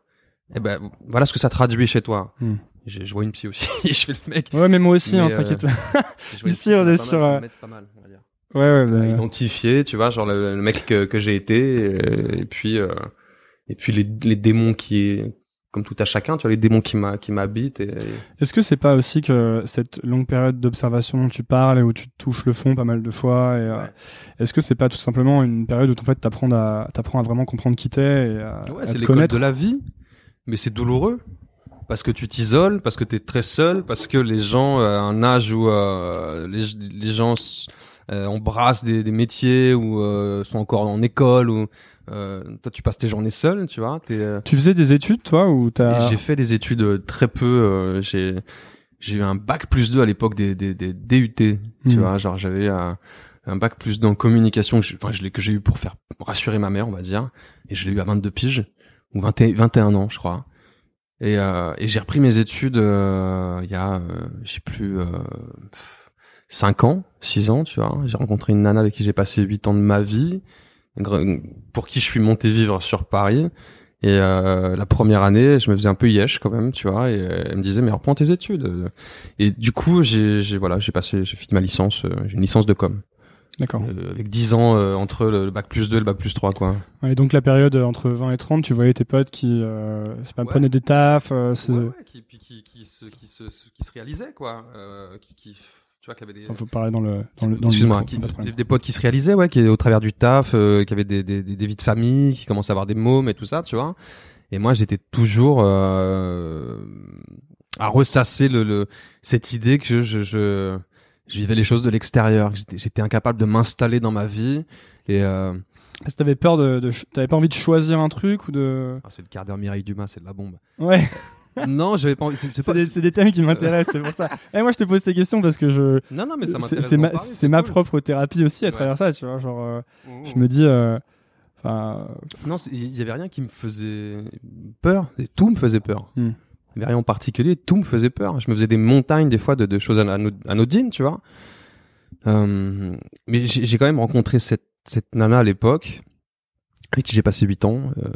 Et ben voilà ce que ça traduit chez toi. Hmm. Je, je vois une psy aussi. je fais le mec. Ouais, mais moi aussi, Mais, hein, euh, t'inquiète. Ici, on est sur, euh, pas mal, on va dire. Ouais, ouais, bah, identifier, tu vois, genre le, le mec que, que j'ai été, et puis euh, et puis les, les démons qui, comme tout à chacun, tu vois, les démons qui m'habitent. Et, Est-ce que c'est pas aussi que cette longue période d'observation dont tu parles et où tu touches le fond pas mal de fois, et, euh, est-ce que c'est pas tout simplement une période où en fait t'apprends à t'apprends à vraiment comprendre qui t'es et à, ouais, c'est l'école de la vie, mais c'est douloureux parce que tu t'isoles, parce que t'es très seul, parce que les gens euh, à un âge où euh, les, les gens euh, embrassent des, des métiers ou euh, sont encore en école ou euh, toi tu passes tes journées seul, tu vois, t'es euh, Tu faisais des études, toi, ou t'as J'ai fait des études euh, très peu. euh, j'ai j'ai eu un bac plus 2 à l'époque des, des, des DUT. Tu Mhm. vois, genre j'avais un, un bac plus 2 en communication. Enfin, je l'ai que j'ai eu pour faire rassurer ma mère, on va dire. Et je l'ai eu à 22 piges ou 21, 21 ans, je crois. Et, euh, et j'ai repris mes études euh, il y a, euh, je sais plus, euh, 5 ans, 6 ans, tu vois. J'ai rencontré une nana avec qui j'ai passé 8 ans de ma vie, pour qui je suis monté vivre sur Paris. Et euh, la première année, je me faisais un peu yesh quand même, tu vois. Et euh, elle me disait mais reprends tes études. Et du coup, j'ai, j'ai voilà, j'ai passé, j'ai fini ma licence, euh, j'ai une licence de com, D'accord. euh, avec 10 ans euh, entre le, bac plus 2 et le bac plus 3 quoi. Ouais, donc la période euh, entre 20 et 30, tu voyais tes potes qui euh, c'est pas, Ouais. prenaient des tafs, euh, Ouais, qui, qui, qui, se, qui, se, qui se réalisaient quoi, euh, qui, qui, tu vois, qui avaient des, Enfin, faut parler dans le dans le dans le Excuse-moi, micro, qui- pas de problème. des, des potes qui se réalisaient, ouais, qui au travers du taf, euh, qui avaient des, des, des, des vies de famille, qui commençaient à avoir des mômes et tout ça, tu vois. Et moi, j'étais toujours euh, à ressasser le, le cette idée que je, je, je vivais les choses de l'extérieur, que j'étais, j'étais incapable de m'installer dans ma vie. Et euh, Est-ce que t'avais peur de, t'avais pas envie de choisir un truc ou de ah, c'est le quart d'heure Mireille Dumas, c'est de la bombe. Ouais, non, j'avais pas envie. C'est, pas. des, des thèmes qui m'intéressent, c'est pour ça. Et moi je te pose ces questions parce que je Non, non, mais ça m'intéresse. c'est ma propre thérapie aussi à Ouais. travers ça, tu vois, genre euh, Mmh, je me dis euh, enfin Non, il y avait rien qui me faisait peur. Et tout me faisait peur. Hmm. Il y avait rien en particulier. Tout me faisait peur. Je me faisais des montagnes des fois de, de choses ano- anodines, tu vois. Euh, mais j'ai j'ai quand même rencontré cette, cette nana à l'époque avec qui j'ai passé 8 ans. Euh,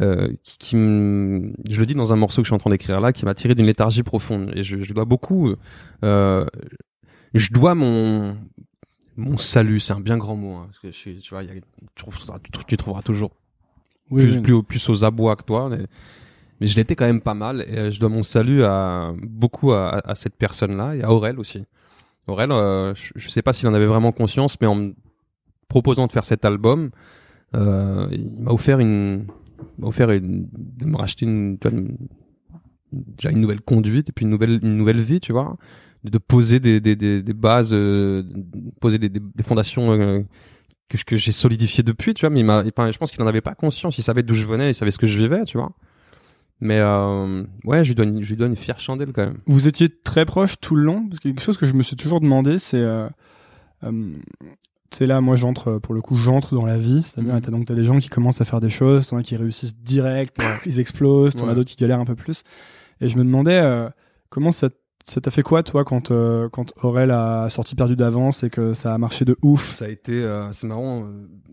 euh, qui, qui me- je le dis dans un morceau que je suis en train d'écrire là, qui m'a tiré d'une léthargie profonde. Et je, je dois beaucoup. Euh, je dois mon mon salut, c'est un bien grand mot. hein, parce que je suis, tu vois, y a- tu, trouveras, tu trouveras toujours oui, plus, oui. plus, au- plus aux abois que toi. Mais, mais je l'étais quand même pas mal. Et euh, je dois mon salut à beaucoup à, à cette personne-là et à Aurel aussi. Aurel, euh, je, je sais pas s'il en avait vraiment conscience, mais en me proposant de faire cet album, euh, il m'a offert une, offert de me racheter une, déjà une nouvelle conduite et puis une nouvelle, une nouvelle vie, tu vois, de, poser des, des, des, bases, euh, poser des, des, fondations euh, que, que j'ai solidifiées depuis, tu vois. Mais je pense qu'il en avait pas conscience. Il savait d'où je venais, il savait ce que je vivais, tu vois. Mais euh, ouais, je lui donne, je lui donne une fière chandelle quand même. Vous étiez très proches tout le long? Parce que quelque chose que je me suis toujours demandé, c'est euh, c'est là, moi j'entre euh, pour le coup, j'entre dans la vie. C'est-à-dire, Mhm. t'as donc t'as des gens qui commencent à faire des choses, t'en as qui réussissent direct, ils explosent, t'en as Ouais. d'autres qui galèrent un peu plus. Et je me demandais euh, comment ça ça t'a fait quoi toi quand euh, quand Aurel a sorti perdu d'avance et que ça a marché de ouf? Ça a été, euh, c'est marrant. euh, c'est- c'est-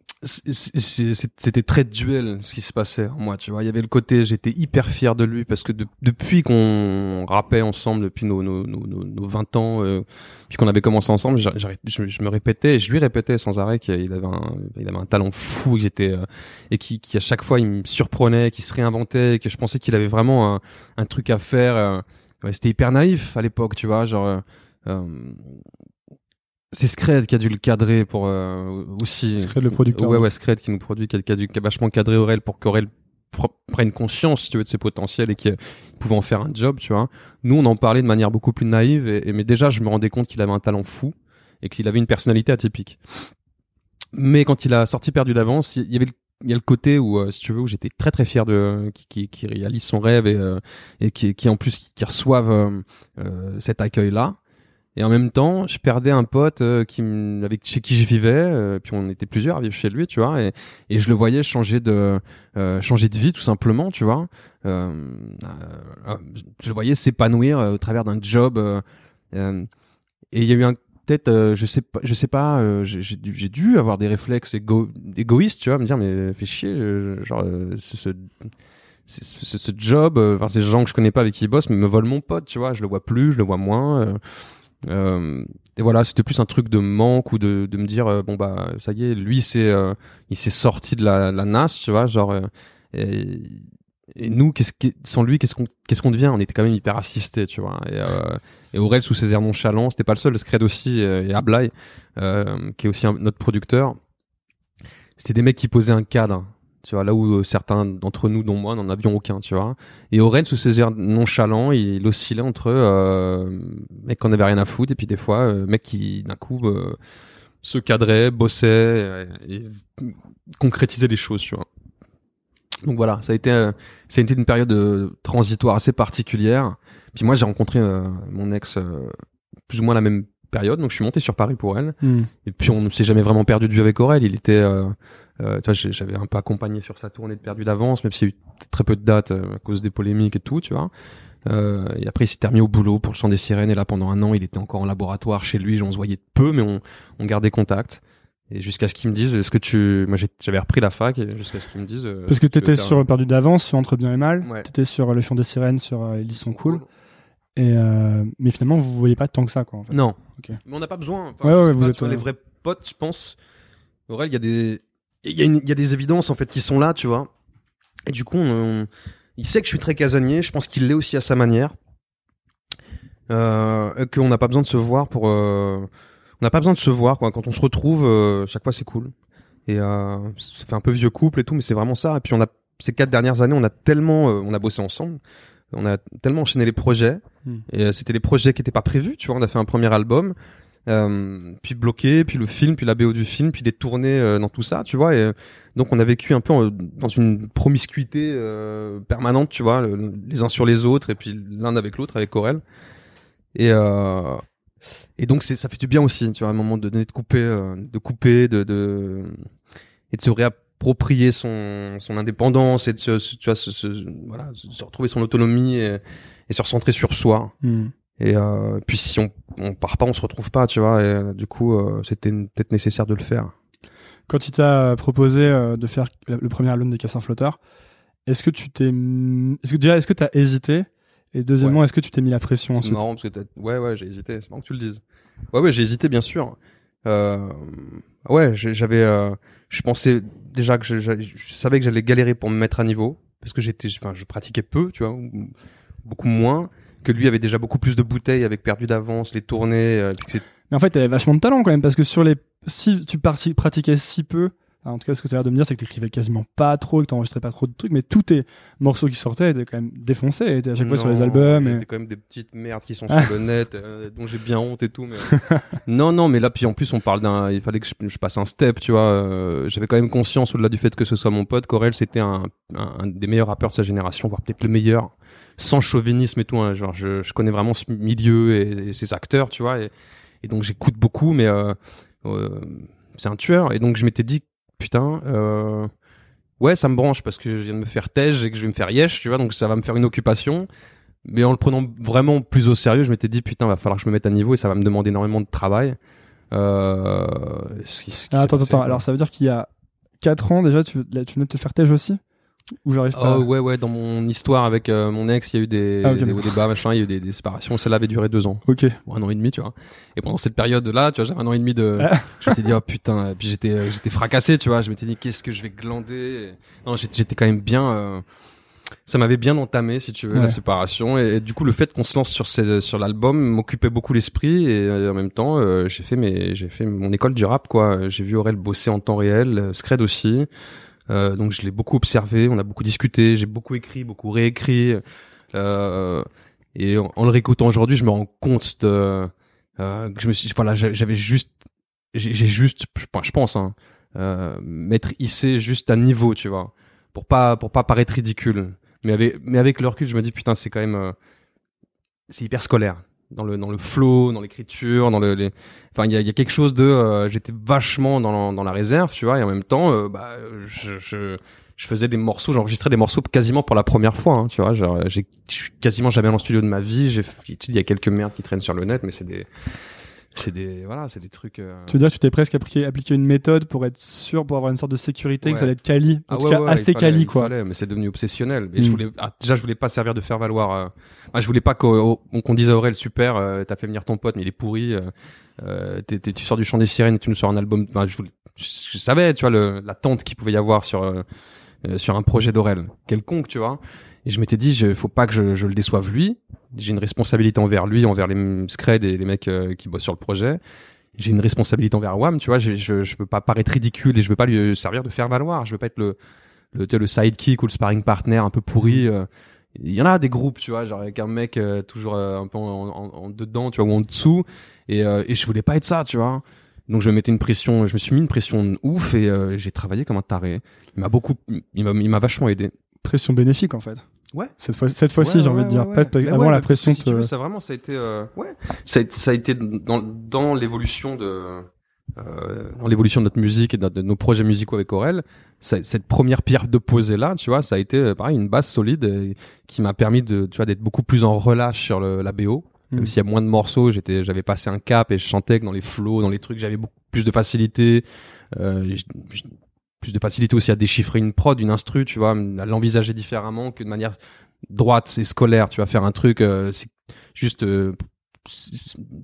c'est- C'était très duel ce qui se passait moi, tu vois. Il y avait le côté, j'étais hyper fier de lui parce que de- depuis qu'on rappait ensemble, depuis nos, nos, nos, nos, nos 20 ans, euh, puis qu'on avait commencé ensemble, j'arrête- je, me répétais, je lui répétais sans arrêt qu'il avait un, il avait un talent fou, j'étais euh, et qui, qui à chaque fois il me surprenait, qu'il se réinventait, que je pensais qu'il avait vraiment un, un truc à faire. euh, ouais, C'était hyper naïf à l'époque, tu vois, genre. euh, euh, c'est Scred qui a dû le cadrer pour euh, aussi. Scred, le producteur. Ouais, ouais, Scred qui nous produit, qui a, qui a dû qui a vachement cadré Aurel pour qu'Aurel pr- prenne conscience, si tu veux, de ses potentiels et qu'il pouvait en faire un job, tu vois. Nous, on en parlait de manière beaucoup plus naïve, et, et- mais déjà, je me rendais compte qu'il avait un talent fou et qu'il avait une personnalité atypique. Mais quand il a sorti perdu d'avance, il y avait le il y a le côté où, euh, si tu veux, où j'étais très très fier de qui, qui, qui réalise son rêve et, euh, et qui, qui en plus qui reçoivent euh, euh, cet accueil là. Et en même temps, je perdais un pote euh, qui avec chez qui je vivais, euh, puis on était plusieurs à vivre chez lui, tu vois, et, et je le voyais changer de euh, changer de vie tout simplement, tu vois. Euh, euh, je le voyais s'épanouir euh, au travers d'un job. euh, euh, et il y a eu un peut-être, euh, je sais pas, je sais pas, euh, j'ai dû, avoir des réflexes égo- égoïstes, tu vois, me dire mais fais chier, euh, genre euh, ce, ce, ce, ce- job, euh, enfin ces gens que je connais pas avec qui ils bossent, mais me volent mon pote, tu vois, je le vois plus, je le vois moins. Euh, et voilà, c'était plus un truc de manque ou de, de me dire euh, bon bah ça y est, lui c'est euh, il s'est sorti de la, la NAS, tu vois, genre et, et nous qu'est-ce qui, sans lui qu'est-ce qu'on qu'est-ce qu'on devient? On était quand même hyper assistés, tu vois. Et, euh, et Aurel sous ses airs nonchalants, c'était pas le seul, Scred aussi et Ablai euh, qui est aussi notre producteur. C'était des mecs qui posaient un cadre, tu vois, là où euh, certains d'entre nous, dont moi, n'en avions aucun, tu vois. Et Aurel, sous ses airs nonchalants, il, il oscillait entre euh, mec qu'on avait rien à foutre, et puis des fois, euh, mec qui, d'un coup, euh, se cadrait, bossait, euh, et, concrétisait les choses, tu vois. Donc voilà, ça a été, euh, ça a été une période euh, transitoire assez particulière. Puis moi, j'ai rencontré mon ex plus ou moins la même période, donc je suis monté sur Paris pour elle. Hmm. Et puis on ne s'est jamais vraiment perdu de vue avec Aurel. Il était, euh, j'avais un peu accompagné sur sa tournée de perdu d'avance, même s'il y a eu très peu de dates euh, à cause des polémiques et tout, tu vois. Euh, et après il s'était remis au boulot pour le chant des sirènes. Et là pendant un an, il était encore en laboratoire chez lui. On se voyait peu, mais on, on gardait contact. Et jusqu'à ce qu'ils me disent, est-ce que tu, moi j'avais repris la fac, jusqu'à ce qu'ils me disent. euh, Parce que t'étais sur Perdu d'avance, sur Entre bien et mal. Ouais. T'étais sur Le chant des sirènes, sur euh, Ils sont cool. Et mais finalement, vous voyez pas tant que ça, quoi. En fait. Non. Mais on n'a pas besoin. Ouais, ouais, vous êtes, vois, les vrais potes, je pense. Aurel, il y a des, il y, a y des évidences en fait qui sont là, tu vois. Et du coup, on- on- il sait que je suis très casanier. Je pense qu'il l'est aussi à sa manière. Euh, qu'on n'a pas besoin de se voir pour. euh, on n'a pas besoin de se voir quoi. Quand on se retrouve, euh, chaque fois c'est cool. Et euh, ça fait un peu vieux couple et tout, mais c'est vraiment ça. Et puis on a ces quatre dernières années, on a tellement, euh, on a bossé ensemble, on a tellement enchaîné les projets. Hmm. Et euh, c'était des projets qui n'étaient pas prévus. Tu vois, on a fait un premier album, euh, puis bloqué, puis le film, puis la BO du film, puis des tournées euh, dans tout ça, tu vois. Et euh, donc on a vécu un peu en- dans une promiscuité euh, permanente, tu vois, le- les uns sur les autres, et puis l'un avec l'autre, avec Corel. Et euh, et donc ça fait du bien aussi, tu vois, à un moment donné de couper, de couper, de, de et de se réapproprier son son indépendance et de se, tu vois, se, se- voilà, se retrouver son autonomie et, et se recentrer sur soi. Hmm. Et euh, puis si on on part pas, on se retrouve pas, tu vois. Et euh, du coup, euh, c'était peut-être nécessaire de le faire. Quand il t'a proposé euh, de faire le premier album des Cassins Flotteurs, est-ce que tu t'es, est-ce que déjà, est-ce que t'as hésité? Et deuxièmement, est-ce que tu t'es mis la pression C'est ensuite? marrant parce que t'as- ouais ouais j'ai hésité. C'est marrant que tu le dises. Ouais ouais j'ai hésité bien sûr. Euh, ouais j'avais euh, je pensais déjà que je, je, je savais que j'allais galérer pour me mettre à niveau parce que j'étais enfin je pratiquais peu tu vois ou- beaucoup moins lui avait déjà beaucoup plus de bouteilles avec perdu d'avance les tournées euh, Mais en fait, t'avais vachement de talent quand même, parce que sur les, si tu pratiquais si peu, en tout cas, ce que tu as l'air de me dire, c'est que t'écrivais quasiment pas trop, que t'enregistrais pas trop de trucs, mais tous tes morceaux qui sortaient étaient quand même défoncés, étaient à chaque fois sur les albums. Il y Et... a quand même des petites merdes qui sont sur le net, euh, dont j'ai bien honte et tout. Mais... non, non, mais là, puis en plus, on parle d'un. Il fallait que je, je passe un step, tu vois. euh, J'avais quand même conscience, au-delà du fait que ce soit mon pote, Corel, c'était un, un, un des meilleurs rappeurs de sa génération, voire peut-être le meilleur, sans chauvinisme et tout. hein, genre, je, je connais vraiment ce milieu et, et ses acteurs, tu vois. Et, et donc, j'écoute beaucoup, mais euh, euh, c'est un tueur. Et donc, je m'étais dit, putain. Euh, Ouais, ça me branche parce que je viens de me faire tège et que je vais me faire yesh, tu vois, donc ça va me faire une occupation. Mais en le prenant vraiment plus au sérieux, je m'étais dit putain, va falloir que je me mette à niveau et ça va me demander énormément de travail. Euh... ce qui- ce qui Ah, attends, attends, alors ça veut dire qu'il y a 4 ans déjà, tu, là, tu venais de te faire tège aussi? Ou j'arrive pas Oh ouais ouais dans mon histoire avec euh, mon ex il y a eu des, Ah, des débats machin il y a eu des, des séparations. Celle-là avait duré deux ans. Ok. ou un an et demi tu vois. Et pendant cette période là tu vois j'avais un an et demi de Ah. je m'étais dit oh putain et puis j'étais euh, j'étais fracassé tu vois. Je m'étais dit qu'est-ce que je vais glander? Non j'étais j'étais quand même bien euh, ça m'avait bien entamé si tu veux Ouais. la séparation. Et, et du coup le fait qu'on se lance sur ces, sur l'album m'occupait beaucoup l'esprit. Et euh, en même temps euh, j'ai fait mes j'ai fait mon école du rap quoi. J'ai vu Aurel bosser en temps réel Scred aussi euh, donc je l'ai beaucoup observé, on a beaucoup discuté, j'ai beaucoup écrit, beaucoup réécrit. Euh, et en, le réécoutant aujourd'hui, je me rends compte de euh, que je me suis, voilà, j'a- j'avais juste, j'ai juste, je pense- je pense, hein, euh, m'être hissé juste à niveau, tu vois, pour pas pour pas paraître ridicule. Mais avec mais avec le recul, je me dis putain, c'est quand même, euh, c'est hyper scolaire. Dans le dans le flow, dans l'écriture, dans le les... enfin il y a, y a quelque chose de euh, j'étais vachement dans dans la réserve, tu vois, et en même temps euh, bah je, je je faisais des morceaux, j'enregistrais des morceaux quasiment pour la première fois, hein, tu vois, genre j'ai je suis quasiment jamais allé en studio de ma vie, j'ai il y a quelques merdes qui traînent sur le net mais c'est des c'est des voilà c'est des trucs euh... tu veux dire que tu t'es presque appliqué, appliqué une méthode pour être sûr pour avoir une sorte de sécurité Ouais. que ça allait être quali en Ah tout ouais, cas ouais, assez fallait- quali quoi fallait, mais c'est devenu obsessionnel. Et Mm. je voulais, ah, déjà, je voulais pas servir de faire valoir. Euh, moi, je voulais pas qu'on dise à Aurel, super, euh, t'as fait venir ton pote, mais il est pourri. Euh, euh, tu sors du chant des sirènes et tu nous sors un album. Enfin, je, voulais, je, je savais, tu vois, l'attente qu'il pouvait y avoir sur sur un projet d'Aurel, quelconque, tu vois. Et je m'étais dit, je, faut pas que je, je le déçoive lui. J'ai une responsabilité envers lui, envers les scred et les mecs euh, qui bossent sur le projet. J'ai une responsabilité envers Wam, tu vois. Je, je, je veux pas paraître ridicule et je veux pas lui servir de faire valoir. Je veux pas être le le, sidekick ou le sparring partner un peu pourri. euh. Il y en a des groupes, tu vois, genre avec un mec euh, toujours euh, un peu en, en- en dedans, tu vois, ou en dessous. Et, euh, et je voulais pas être ça, tu vois. Donc je me mettais une pression, je me suis mis une pression de ouf et euh, j'ai travaillé comme un taré. Il m'a beaucoup, il m'a vachement aidé. pression bénéfique en fait Ouais. cette fois cette fois-ci Ouais, j'ai envie de dire Mais avant la pression si tu veux, te... ça vraiment, ça a été, euh, ouais, ça a, été- ça a été dans, dans l'évolution de, euh, dans l'évolution de notre musique et de, de nos projets musicaux avec Aurel. cette première pierre de posée là, tu vois, ça a été euh, pareil une base solide qui m'a permis de, tu vois, d'être beaucoup plus en relâche sur le, la BO. Même s'il y a moins de morceaux, j'étais, j'avais passé un cap et je chantais que dans les flows, dans les trucs, j'avais beaucoup plus de facilité. Euh, plus de facilité aussi à déchiffrer une prod, une instru, tu vois, à l'envisager différemment que de manière droite et scolaire. Tu vas faire un truc, euh, c'est juste euh,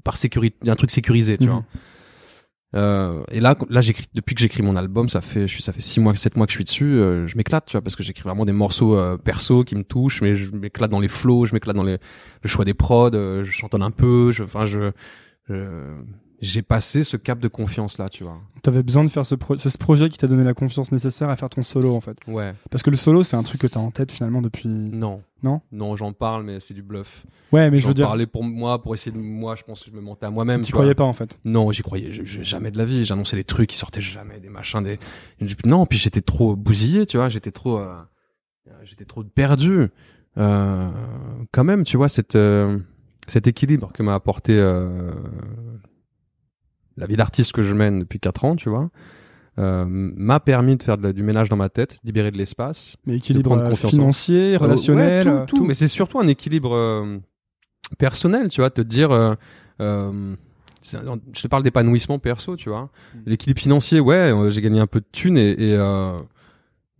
par sécurité, un truc sécurisé, tu Mhm. vois. Euh, et là, là, j'écris depuis que j'écris mon album, ça fait, je suis, ça fait six mois, sept mois que je suis dessus. euh, je m'éclate, tu vois, parce que j'écris vraiment des morceaux euh, perso qui me touchent, mais je m'éclate dans les flows, je m'éclate dans les, le choix des prods, je chantonne un peu, je, enfin, je, je- j'ai passé ce cap de confiance là, tu vois. T'avais besoin de faire ce, pro- ce projet qui t'a donné la confiance nécessaire à faire ton solo en fait. Ouais. Parce que le solo c'est un truc que t'as en tête finalement depuis. Non. Non? Non, j'en parle, mais c'est du bluff. Ouais, mais je j'en veux dire, parlais pour moi, pour essayer de moi, je pense que je me mentais à moi-même. t'y croyais pas en fait? Non, j'y croyais je- je- jamais de la vie. J'annonçais des trucs qui sortaient jamais, des machins, des. Non, puis j'étais trop bousillé, tu vois. J'étais trop, euh, j'étais trop perdu. Euh, quand même, tu vois, cette, euh, cet équilibre que m'a apporté euh, la vie d'artiste que je mène depuis quatre ans, tu vois, euh, m'a permis de faire de la- du ménage dans ma tête, libérer de l'espace. Mais équilibre prendre euh, en- financier, relationnel. Ouais, tout, tout. Mais c'est surtout un équilibre euh, personnel, tu vois, te dire. euh, euh, je te parle d'épanouissement perso, tu vois. Mm. L'équilibre financier, ouais, j'ai gagné un peu de thunes et et, euh,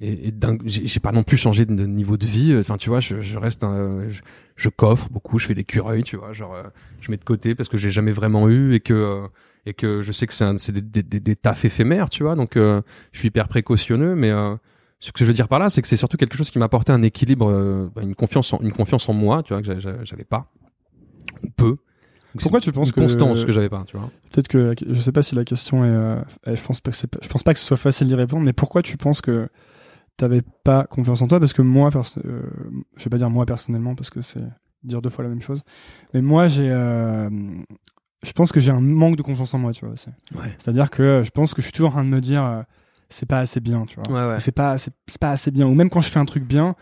et, et dingue- j'ai pas non plus changé de, niveau de vie. Enfin, tu vois, je, je reste, un- je, je coffre beaucoup, je fais des cureuils, tu vois, genre je mets de côté parce que j'ai jamais vraiment eu et que euh, et que je sais que c'est des, des, des, des tafs éphémères, tu vois. Donc, euh, je suis hyper précautionneux, mais euh, ce que je veux dire par là, c'est que c'est surtout quelque chose qui m'a apporté un équilibre, euh, une confiance, en, une confiance en moi, tu vois, que j'a- j'a- j'avais pas ou peu. Donc, Pourquoi tu penses une que- constance que j'avais pas, tu vois Peut-être que je sais pas si la question est. je pense pas que je pense pas que ce soit facile d'y répondre. Mais pourquoi tu penses que t'avais pas confiance en toi? Parce que moi, je vais pas dire moi personnellement parce que c'est dire deux fois la même chose. Mais moi, j'ai. Euh, je pense que j'ai un manque de confiance en moi, tu vois. aussi. Ouais. C'est-à-dire que je pense que je suis toujours en train de me dire euh, c'est pas assez bien, tu vois. Ouais, ouais. C'est pas, c'est c'est pas assez bien. Ou même quand je fais un truc bien,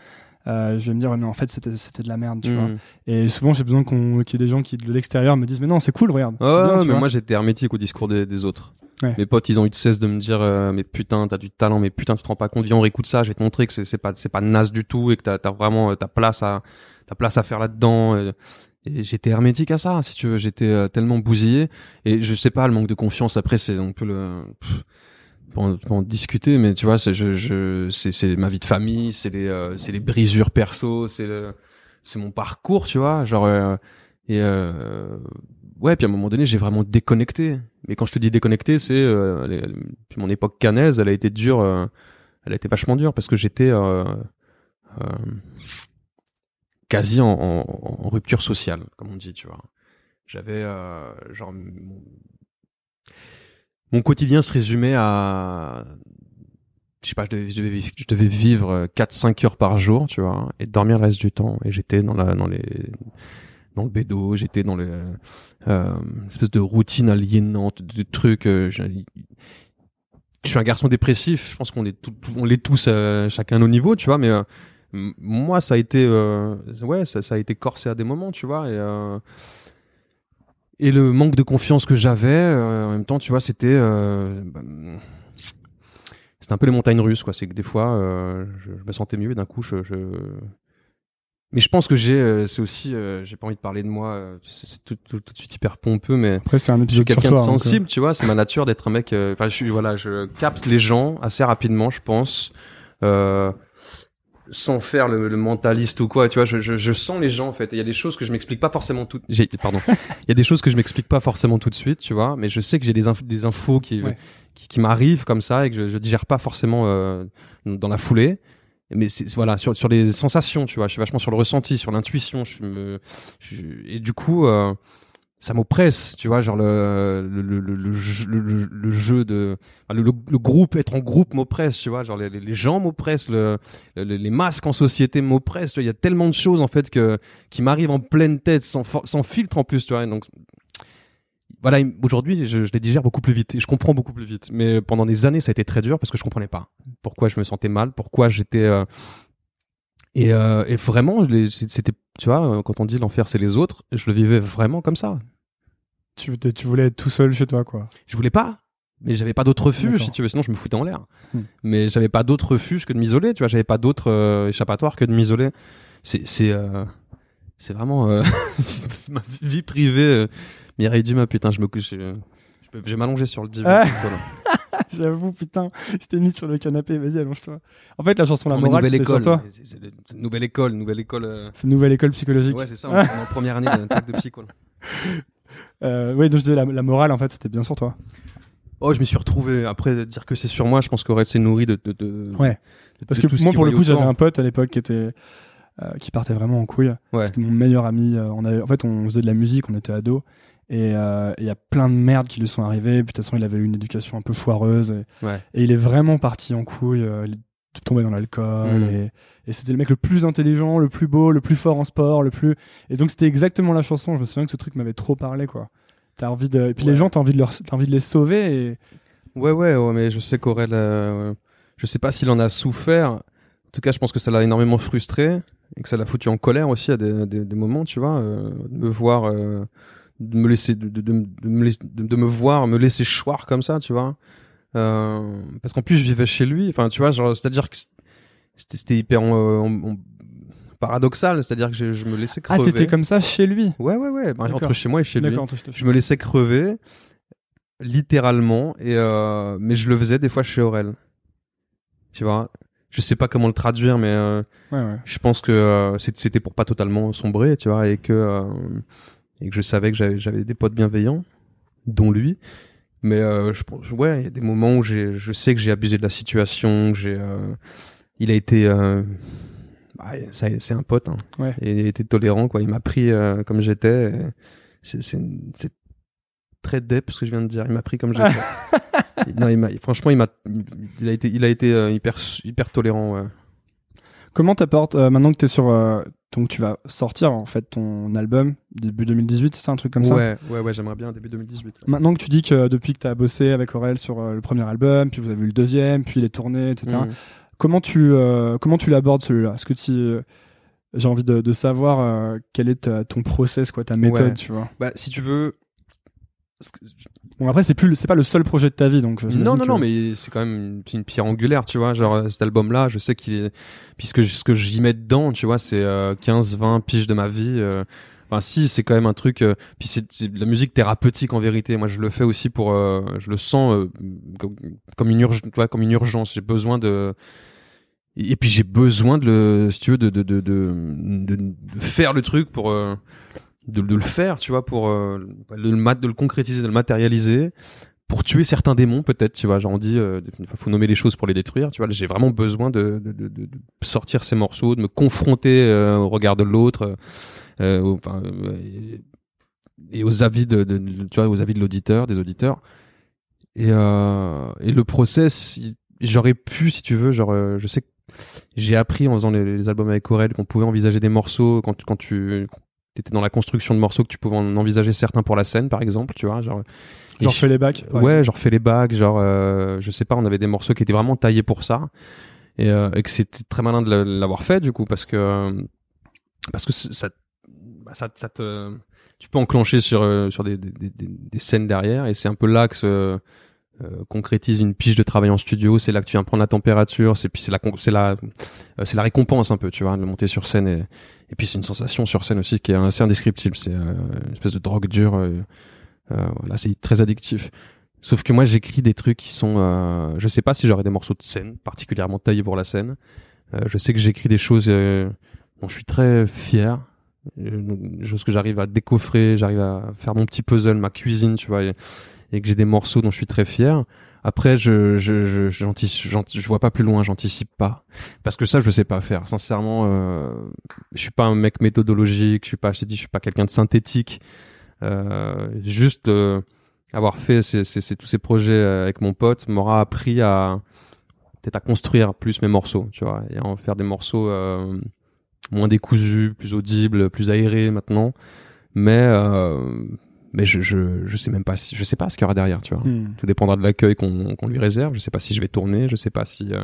euh, je vais me dire mais en fait c'était c'était de la merde, tu vois. Mm. Et souvent j'ai besoin qu'on qu'il y ait des gens qui de l'extérieur me disent mais non c'est cool, regarde. C'est bien, tu mais vois. moi j'étais hermétique au discours des, des autres. Mes potes, ils ont eu de cesse de me dire euh, mais putain, t'as du talent, mais putain, tu te rends pas compte, viens on réécoute ça, je vais te montrer que c'est c'est pas c'est pas naze du tout et que t'as as vraiment euh, ta place à ta place à faire là-dedans. Et j'étais hermétique à ça, si tu veux, j'étais euh, tellement bousillé. Et je sais pas le manque de confiance après c'est on peut le pour en, discuter mais tu vois c'est je, je c'est c'est ma vie de famille, c'est les euh, c'est les brisures perso, c'est le c'est mon parcours, tu vois, genre euh, et euh, ouais, puis à un moment donné, j'ai vraiment déconnecté. Mais quand je te dis déconnecté, c'est euh, mon époque canaise, elle a été dure, euh, elle a été vachement dure parce que j'étais quasi en, rupture sociale, comme on dit, tu vois. J'avais euh, genre mon, mon quotidien se résumait à je sais pas, je devais, vivre- je devais vivre 4-5 heures par jour, tu vois, et dormir le reste du temps. Et j'étais dans la, dans les, dans le bédo, j'étais dans le, euh, espèce de routine aliénante, de trucs. euh, je, suis un garçon dépressif. Je pense qu'on est, tout- on l'est tous, euh, chacun à nos niveaux, tu vois. Mais euh, moi, ça a été, euh, ouais, ça, ça a été corsé à des moments, tu vois. Et, euh, et le manque de confiance que j'avais euh, en même temps tu vois c'était bah, c'était un peu les montagnes russes quoi c'est que des fois je, je me sentais mieux et d'un coup je, je... mais je pense que j'ai euh, c'est aussi euh, j'ai pas envie de parler de moi euh, c'est tout, tout, tout de suite hyper pompeux mais Après, c'est un épisode quelqu'un de euh, sensible, tu vois. C'est ma nature d'être un mec. Enfin, je suis voilà, je capte les gens assez rapidement, je pense, sans faire le, le mentaliste ou quoi. Tu vois, je, je, je sens les gens en fait. Il y a des choses que je m'explique pas forcément tout. J'ai pardon. Il y a des choses que je m'explique pas forcément tout de suite, tu vois. Mais je sais que j'ai des, inf- des infos qui Ouais. qui, qui m'arrivent comme ça et que je, je digère pas forcément euh, dans la foulée. Mais voilà sur sur les sensations, tu vois. Je suis vachement sur le ressenti, sur l'intuition. Je me je- et du coup. Euh, ça m'oppresse, tu vois, genre le le, le, le, le le, jeu de le, le, groupe, être en groupe m'oppresse, tu vois, genre les, les- gens m'oppressent, le, le- les masques en société m'oppressent, il y a tellement de choses en fait que qui m'arrivent en pleine tête, sans sans filtre en plus, tu vois, donc voilà, il- aujourd'hui je, je les digère beaucoup plus vite et je comprends beaucoup plus vite, mais pendant des années ça a été très dur parce que je comprenais pas pourquoi je me sentais mal, pourquoi j'étais euh, et, euh, et vraiment, c'était, tu vois, euh, quand on dit l'enfer c'est les autres, je le vivais vraiment comme ça. tu, tu voulais être tout seul chez toi, quoi. Je voulais pas, mais j'avais pas d'autre refuge, si tu veux, sinon je me foutais en l'air. Hmm. Mais j'avais pas d'autre refuge que de m'isoler, tu vois, j'avais pas d'autre euh, échappatoire que de m'isoler. C'est, c'est, euh, c'est vraiment euh, ma vie privée. Mireille Dumas, putain, je me couche, je je vais m'allonger sur le divan. Ah. J'avoue, putain, je t'ai mis sur le canapé. Vas-y, allonge-toi. En fait, la chanson La Non, morale, c'était sur toi. c'est, c'est- c'est une nouvelle école, nouvelle école. euh, C'est une nouvelle école psychologique. Ouais, c'est ça. On, est en première année d'un truc de psycho. Euh, oui, donc je disais, la, la morale, en fait, c'était bien sur toi. Oh, je m'y suis retrouvé. Après, dire que c'est sur moi, je pense qu'Aurel s'est nourri de, de, de- Ouais. de- Parce de que moi, pour le coup, j'avais un pote à l'époque qui était. euh, qui partait vraiment en couille. Ouais. C'était mon meilleur ami. euh, on avait, en fait, on faisait de la musique, on était ados. Et euh, il y a plein de merdes qui lui sont arrivées. Puis de toute façon, il avait eu une éducation un peu foireuse. Et, Ouais. et il est vraiment parti en couille. euh, il est tombé dans l'alcool. Mm. Et, et c'était le mec le plus intelligent, le plus beau, le plus fort en sport, le plus. Et donc, c'était exactement la chanson. Je me souviens que ce truc m'avait trop parlé, quoi. T'as envie de. Et puis les gens, t'as envie de leur, t'as envie de les sauver. Et Ouais, ouais, ouais, mais je sais qu'Aurel, euh, je sais pas s'il en a souffert. En tout cas, je pense que ça l'a énormément frustré et que ça l'a foutu en colère aussi à des, des, des moments, tu vois, euh, de voir, euh, de me laisser, de, de, de, me laisser- de- me voir, me laisser choir comme ça, tu vois. Euh, parce qu'en plus, je vivais chez lui. Enfin, tu vois, genre, c'est-à-dire que c'était hyper en- en- en- paradoxal, c'est-à-dire que je, je me laissais ah, crever. t'étais comme ça chez lui? Ouais, ouais, ouais. Bah, entre chez moi et chez lui je je me laissais crever littéralement et euh, mais je le faisais des fois chez Aurel tu vois? Je sais pas comment le traduire mais euh, Ouais, ouais. je pense que euh, c'est- c'était pour pas totalement sombrer tu vois et que euh, et que je savais que j'avais des potes bienveillants dont lui mais euh, je pense ouais il y a des moments où je sais que j'ai abusé de la situation que j'ai euh, il a été euh, bah, c'est un pote hein. Ouais. et il était tolérant quoi il m'a pris euh, comme j'étais c'est très dep ce que je viens de dire il m'a pris comme j'étais non il m'a franchement il m'a il a été il a été hyper hyper tolérant ouais. Comment t'apportes euh, maintenant que t'es sur euh, donc tu vas sortir en fait ton album début 2018 c'est ça un truc comme ça ouais ouais ouais j'aimerais bien début 2018 Maintenant que tu dis que depuis que t'as bossé avec Aurel sur euh, le premier album puis vous avez eu le deuxième puis les tournées etc Mm. comment tu euh, comment tu l'abordes celui-là? Est-ce que tu euh, j'ai envie de, de savoir euh, quel est ta- ton process quoi ta méthode Ouais. tu vois? Bah si tu veux bon après c'est plus c'est pas le seul projet de ta vie donc non non que- non mais c'est quand même une, pierre angulaire tu vois genre euh, cet album là je sais qu'il est puisque ce que j'y mets dedans tu vois c'est euh, 15 20 piges de ma vie euh, Enfin, si, c'est quand même un truc. euh, puis c'est de la musique thérapeutique en vérité. Moi, je le fais aussi pour. euh, je le sens euh, comme, comme une urgence. Tu vois, comme une urgence. J'ai besoin de. Et puis j'ai besoin de le, si tu veux, de de de de, de, faire le truc pour euh, de, de le faire, tu vois, pour euh, de le mat- de le concrétiser, de le matérialiser, pour tuer certains démons peut-être, tu vois. Genre on dit, euh, faut nommer les choses pour les détruire, tu vois. J'ai vraiment besoin de, de, de, sortir ces morceaux, de me confronter euh, au regard de l'autre, euh, au- enfin, euh, et, aux avis de, tu vois, aux avis de l'auditeur, des auditeurs. Et, euh, et le process, j'aurais pu, si tu veux, genre, euh, je sais que j'ai appris en faisant les, les albums avec Aurel qu'on pouvait envisager des morceaux quand, quand tu étais dans la construction de morceaux que tu pouvais en envisager certains pour la scène, par exemple, tu vois, genre. genre fais les bacs Ouais, genre fait les bacs, genre euh, je sais pas, on avait des morceaux qui étaient vraiment taillés pour ça et, euh, et que c'était très malin de la- l'avoir fait du coup parce que parce que ça bah, ça, ça te tu peux enclencher sur euh, sur des, des, des, des, scènes derrière et c'est un peu là que se euh, concrétise une pige de travail en studio c'est là que tu viens prendre la température c'est puis c'est la c'est la euh, c'est la récompense un peu tu vois de monter sur scène et, et puis c'est une sensation sur scène aussi qui est assez indescriptible c'est une espèce de drogue dure voilà c'est très addictif. Sauf que moi j'écris des trucs qui sont je sais pas si j'aurais des morceaux de scène particulièrement taillés pour la scène. Je sais que j'écris des choses dont je suis très fier chose que j'arrive à décoffrer, j'arrive à faire mon petit puzzle, ma cuisine, tu vois, et, que j'ai des morceaux dont je suis très fier. Après, je je je je vois pas plus loin, j'anticipe pas, parce que ça, je sais pas faire. Sincèrement, euh, je suis pas un mec méthodologique, je suis pas, je dit, je suis pas quelqu'un de synthétique. Euh, juste euh, avoir fait ces, ces, tous ces projets avec mon pote m'aura appris à peut-être à construire plus mes morceaux, tu vois, et à en faire des morceaux euh, moins décousu, plus audible, plus aéré maintenant. Mais euh, mais je, je je sais même pas si je sais pas ce qu'il y aura derrière, tu vois. Hmm. Tout dépendra de l'accueil qu'on qu'on lui réserve. Je sais pas si je vais tourner, je sais pas si euh,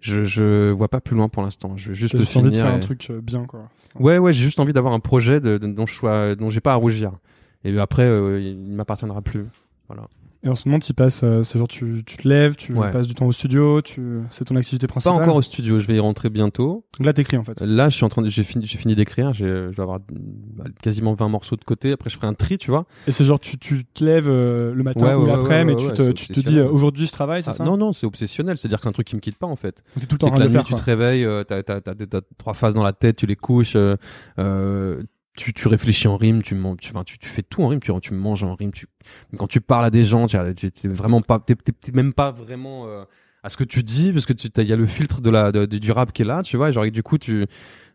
je je vois pas plus loin pour l'instant. Je veux juste le finir. envie de faire un truc euh, bien quoi. Ouais ouais, j'ai juste envie d'avoir un projet de, dont je sois dont j'ai pas à rougir. Et après euh, il m'appartiendra plus. Voilà. Et en ce moment, tu passes, euh, ce jour, tu, tu te lèves, tu passes du temps au studio, tu, c'est ton activité principale. Pas encore au studio, je vais y rentrer bientôt. Donc là, t'écris en fait. Là, je suis en train de, j'ai fini, j'ai fini d'écrire, j'ai, je vais avoir bah, quasiment 20 morceaux de côté. Après, je ferai un tri, tu vois. Et c'est genre, tu, tu te lèves euh, le matin ou l'après, mais tu te, tu te dis, euh, aujourd'hui, je travaille, c'est ah, ça Non, non, c'est obsessionnel. C'est-à-dire que c'est un truc qui me quitte pas en fait. Donc, tout le temps de la nuit, tu te réveilles, t'as, t'as, t'as, trois phases dans la tête, tu les couches. Tu, tu réfléchis en rime, tu, tu, tu, tu fais tout en rime, tu, tu manges en rime, tu, quand tu parles à des gens, tu t'es vraiment pas, t'es même pas vraiment euh, à ce que tu dis, parce que tu, il y a le filtre de la, de, du rap qui est là, tu vois, genre, du coup, tu,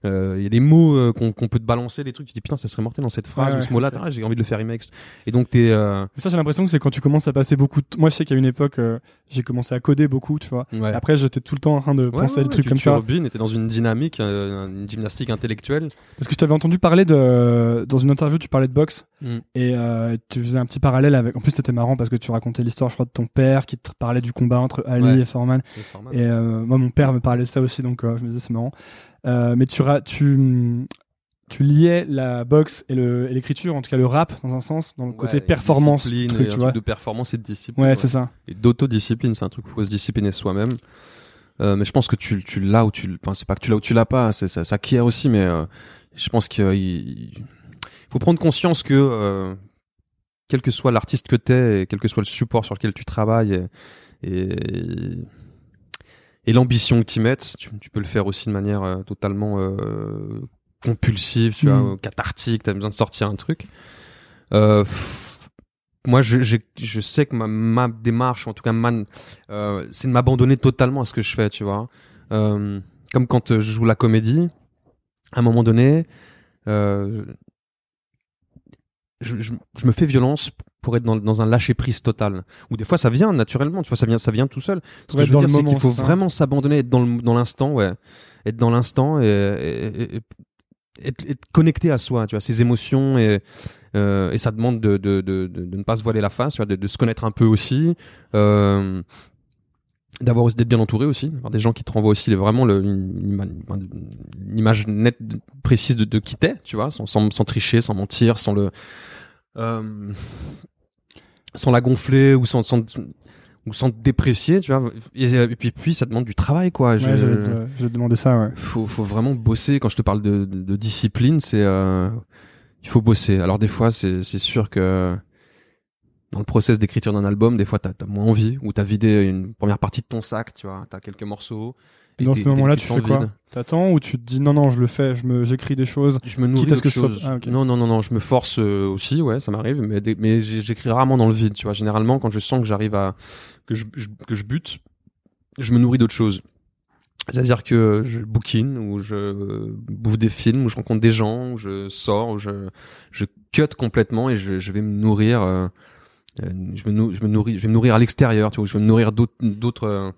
il y a des mots euh, qu'on peut te balancer, des trucs, tu dis putain, ça serait mortel dans cette phrase ou ce mot-là, j'ai envie de le faire remix. Et donc t'es. Euh... Ça, j'ai l'impression que c'est quand tu commences à passer beaucoup. Moi, je sais qu'à une époque, euh, j'ai commencé à coder beaucoup, tu vois. Après, j'étais tout le temps en train de penser à des trucs comme tu ça. Tu était dans une dynamique, une gymnastique intellectuelle. Parce que je t'avais entendu parler de dans une interview, tu parlais de boxe mm. et tu faisais un petit parallèle avec. En plus, c'était marrant parce que tu racontais l'histoire, je crois, de ton père qui te parlait du combat entre Ali et Foreman. Et, moi, mon père me parlait de ça aussi, donc je me disais c'est marrant. Euh, mais tu, tu, tu liais la boxe et l'écriture, en tout cas le rap, dans un sens, dans le côté performance. Truc, tu un vois. Truc de performance et de discipline. Ouais, c'est ça. Et d'autodiscipline, c'est un truc où il faut se discipliner soi-même. Euh, mais je pense que tu, tu l'as ou tu, enfin, c'est pas que tu l'as ou tu l'as pas, c'est, ça, ça acquiert aussi, mais euh, je pense qu'il faut prendre conscience que, euh, quel que soit l'artiste que t'es, et quel que soit le support sur lequel tu travailles, et, et et l'ambition que tu mettes, tu, tu, peux le faire aussi de manière euh, totalement euh, compulsive, tu vois, mm. cathartique, tu as besoin de sortir un truc. Euh, moi, je, je, je, sais que ma, ma démarche, en tout cas, man, euh, c'est de m'abandonner totalement à ce que je fais, tu vois. Euh, comme quand je joue la comédie, à un moment donné, je, je, je, me fais violence pour être dans, dans un lâcher prise total. Ou des fois ça vient naturellement, tu vois, ça vient, ça vient tout seul. Ce que je veux dire, c'est qu'il faut vraiment s'abandonner, être dans dans l'instant, ouais, être dans l'instant et, et, et, être, être, connecté à soi, tu vois, ses émotions et euh, et ça demande de, de, de, de, ne pas se voiler la face, tu vois, de, se connaître un peu aussi. Euh, d'avoir d'être bien entouré aussi d'avoir des gens qui te renvoient aussi vraiment le, une, image nette précise de, de qui t'es tu vois sans, sans, sans tricher sans mentir sans le euh, sans la gonfler ou sans, sans ou sans te déprécier, tu vois. Et, puis, puis, ça demande du travail, quoi. je, ouais, je, demandais ça, ouais. Faut, faut vraiment bosser. Quand je te parle de, de, discipline, c'est, euh, il faut bosser. Alors, des fois, c'est, c'est sûr que dans le process d'écriture d'un album, des fois, t'as, as moins envie, ou t'as vidé une première partie de ton sac, tu vois. T'as quelques morceaux. Et dans ce moment-là, tu fais quoi T'attends ou tu te dis non non, je le fais, je me j'écris des choses. Je me nourris de choses. Ah, non non non non, je me force euh, aussi, ouais, ça m'arrive, mais mais j'écris rarement dans le vide, tu vois. Généralement, quand je sens que j'arrive à que je, que je bute, je me nourris d'autres choses. C'est-à-dire que je bouquine, ou je bouffe des films, ou je rencontre des gens, ou je sors, ou je, je cut complètement et je, je vais me nourrir. Euh, euh je, me je me nourris, je vais me nourrir à l'extérieur, tu vois. Je vais me nourrir d'autres, d'autres, euh,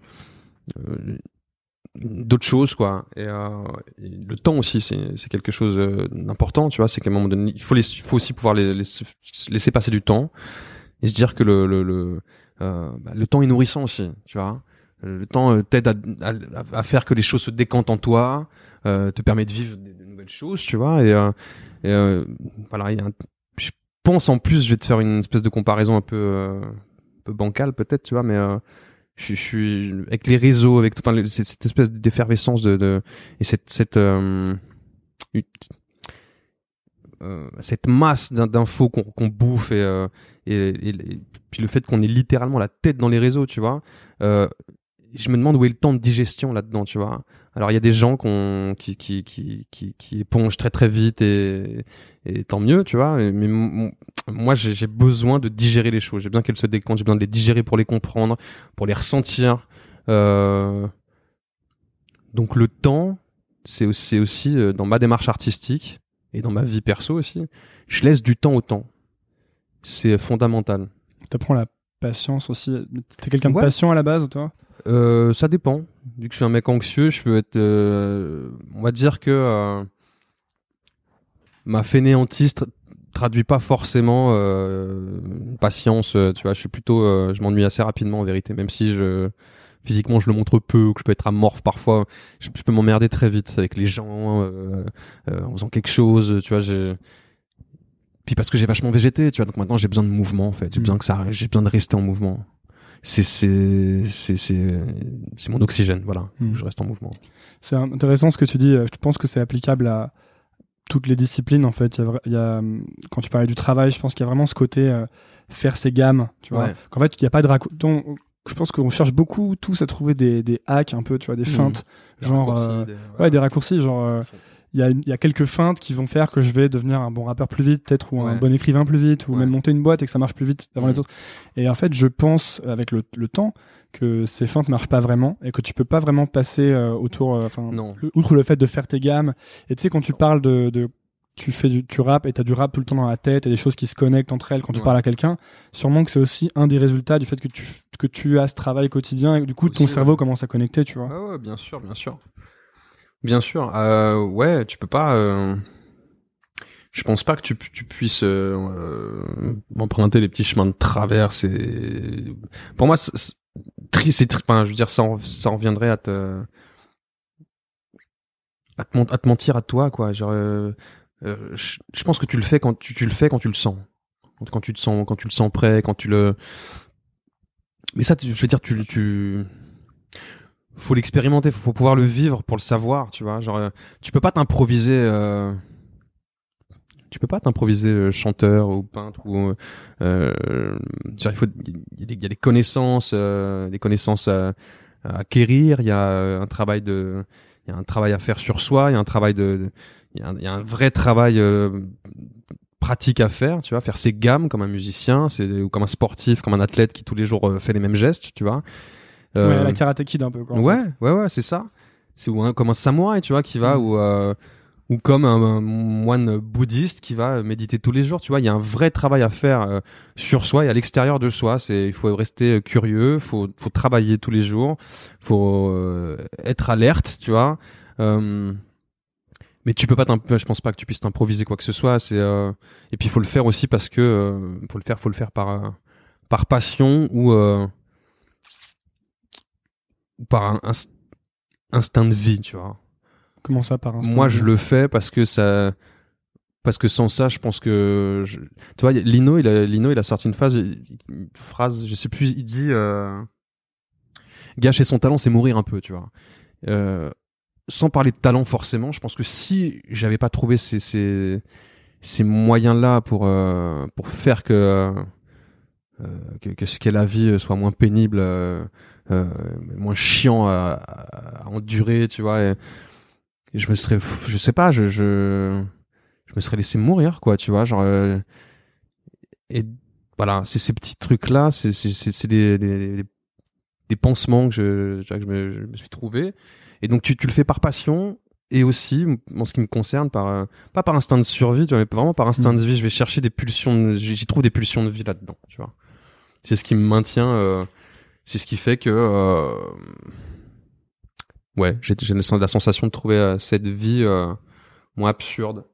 d'autres choses quoi. Et, euh, le temps aussi c'est c'est quelque chose euh, d'important tu vois. C'est qu'à un moment donné il faut il faut aussi pouvoir les, laisser passer du temps et se dire que le le le, euh, bah, le temps est nourrissant aussi tu vois. Le temps euh, t'aide à, à, faire que les choses se décantent en toi euh, te permet de vivre de, nouvelles choses tu vois. Et, et voilà il y a pense en plus, je vais te faire une espèce de comparaison un peu, euh, un peu bancale peut-être, tu vois, mais euh, je, suis avec les réseaux, avec enfin, cette, espèce d'effervescence de, de et cette cette euh, euh, cette masse d'in- d'infos qu'on qu'on bouffe et, euh, et, et- et puis le fait qu'on ait littéralement la tête dans les réseaux, tu vois. Euh, je me demande où est le temps de digestion là-dedans, tu vois. Alors il y a des gens qu'on- qui, qui, qui, qui, épongent très très vite et, tant mieux, tu vois. Mais moi j'ai besoin de digérer les choses. J'ai besoin qu'elles se décomptent. J'ai besoin de les digérer pour les comprendre, pour les ressentir. Euh, Donc le temps, c'est aussi, aussi euh, dans ma démarche artistique et dans ma vie perso aussi, je laisse du temps au temps. C'est fondamental. T'apprends la patience aussi. T'es quelqu'un de Ouais. patient à la base, toi? Euh, ça dépend. Vu que je suis un mec anxieux, je peux être. euh, on va dire que euh, ma fainéantise tra- traduit pas forcément euh, patience. euh, tu vois, je suis plutôt. euh, je m'ennuie assez rapidement en vérité, même si je physiquement je le montre peu ou que je peux être amorphe parfois. Je, je peux m'emmerder très vite avec les gens euh, euh, en faisant quelque chose. Tu vois, j'ai. Puis parce que j'ai vachement végété, tu vois, donc maintenant j'ai besoin de mouvement en fait. J'ai Mm. besoin que ça, j'ai besoin de rester en mouvement c'est c'est c'est c'est c'est mon oxygène voilà Mm. je reste en mouvement C'est intéressant ce que tu dis. euh, Je pense que c'est applicable à toutes les disciplines en fait. Il y a, vra- il y a, quand tu parlais du travail, je pense qu'il y a vraiment ce côté euh, faire ses gammes. Tu vois. Ouais. Qu'en fait, il n'y a pas de raccourci. Je pense qu'on cherche beaucoup tous à trouver des, des hacks un peu, tu vois, des Mhm. feintes. Genre, euh, Ouais, des raccourcis. Genre, euh, il y, a, y a quelques feintes qui vont faire que je vais devenir un bon rappeur plus vite, peut-être, ou un bon écrivain plus vite, ou Ouais. même monter une boîte et que ça marche plus vite avant les autres. Et en fait, je pense, avec le, le temps, que ces feintes marchent pas vraiment et que tu peux pas vraiment passer euh, autour, euh, enfin, outre le fait de faire tes gammes. Et tu sais, quand tu parles de, de tu fais du, tu rappes et t'as du rap tout le temps dans la tête et des choses qui se connectent entre elles quand tu Ouais. parles à quelqu'un. Sûrement que c'est aussi un des résultats du fait que tu, que tu as ce travail quotidien et que du coup Aussi, ton ouais. cerveau commence à connecter, tu vois. ouais, ouais, bien sûr bien sûr bien sûr. Euh, ouais tu peux pas euh, je pense pas que tu, pu- tu puisses euh, euh, emprunter les petits chemins de traverse et pour moi je veux dire ça en, ça en reviendrait à te à te, mentir à toi quoi. Je, pense que tu le fais quand tu, le fais quand tu le sens. Quand, tu sens quand tu le sens prêt quand tu le mais ça tu- je veux dire tu tu faut l'expérimenter faut, pouvoir le vivre pour le savoir tu vois. Genre euh, tu peux pas t'improviser euh, tu peux pas t'improviser euh, chanteur ou peintre ou euh, euh, il faut il y, a des- connaissances euh, des connaissances à, acquérir il y a un travail de il y a un travail à faire sur soi il y a un travail de il y a un, vrai travail pratique à faire tu vois faire ses gammes comme un musicien c'est ou comme un sportif comme un athlète qui tous les jours fait les mêmes gestes tu vois Ouais, Euh, la Karate Kid un peu. Quoi, Ouais, fait. ouais, ouais, c'est ça. C'est ou un- comme un samouraï, tu vois, qui va ou euh, ou comme un, un moine bouddhiste qui va méditer tous les jours. Tu vois, il y a un vrai travail à faire euh, sur soi et à l'extérieur de soi. C'est il faut rester curieux, faut faut travailler tous les jours, faut euh, être alerte, tu vois. Euh, mais tu peux pas je pense pas que tu puisses t'improviser quoi que ce soit c'est euh, et puis il faut le faire aussi parce que euh, faut le faire faut le faire par par passion ou euh, ou par un inst- instinct de vie tu vois. Comment ça par instinct moi de je vie le fais parce que ça parce que sans ça je pense que je... tu vois Lino il a Lino il a sorti une phrase une phrase je sais plus il dit euh... gâcher son talent c'est mourir un peu tu vois. Euh... sans parler de talent forcément je pense que si j'avais pas trouvé ces ces, ces moyens là pour euh, pour faire que euh, que, que ce qu'est la vie soit moins pénible moins chiant à, à endurer tu vois et, et je me serais je sais pas je, je je me serais laissé mourir quoi tu vois genre euh, et voilà c'est ces petits trucs là c'est c'est des, des des pansements que je, tu vois, que je, me, je me suis trouvé. Et donc tu tu le fais par passion et aussi en ce qui me concerne par euh, pas par instinct de survie tu vois mais vraiment par instinct Mm. de vie. Je vais chercher des pulsions j'y trouve des pulsions de vie là dedans tu vois. C'est ce qui me maintient euh, c'est ce qui fait que euh, ouais j'ai la sensation de trouver euh, cette vie euh, moins absurde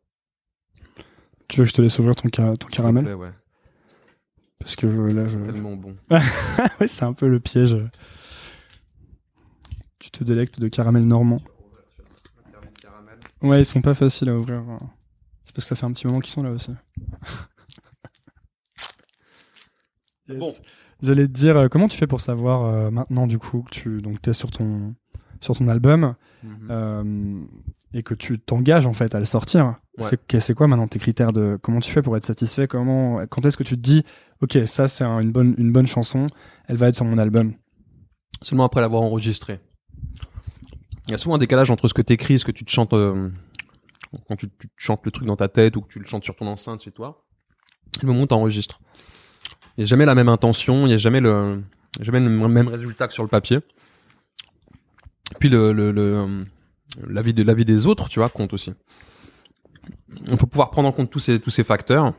Tu veux que je te laisse ouvrir ton, caramel? plaît, ouais. Parce que euh, là, je... tellement bon ouais, c'est un peu le piège. Tu te délectes de caramel normand. Ouais, ils sont pas faciles à ouvrir. C'est parce que ça fait un petit moment qu'ils sont là aussi. Bon. J'allais te dire, euh, comment tu fais pour savoir euh, maintenant, du coup, que tu donc, es sur ton, sur ton album Mhm. euh, et que tu t'engages en fait à le sortir? Ouais. C'est quoi maintenant tes critères de comment tu fais pour être satisfait? Comment Quand est-ce que tu te dis, ok, ça c'est un- une bonne, une bonne chanson, elle va être sur mon album? Seulement après l'avoir enregistré. Il y a souvent un décalage entre ce que t'écris, ce que tu te chantes euh, quand tu, tu te chantes le truc dans ta tête ou que tu le chantes sur ton enceinte chez toi. et Le moment où t'enregistres. Il n'y a jamais la même intention, il n'y a jamais le, jamais le même résultat que sur le papier. Puis le, le, euh, l'avis de l'avis des autres, tu vois, compte aussi. Il faut pouvoir prendre en compte tous ces tous ces facteurs.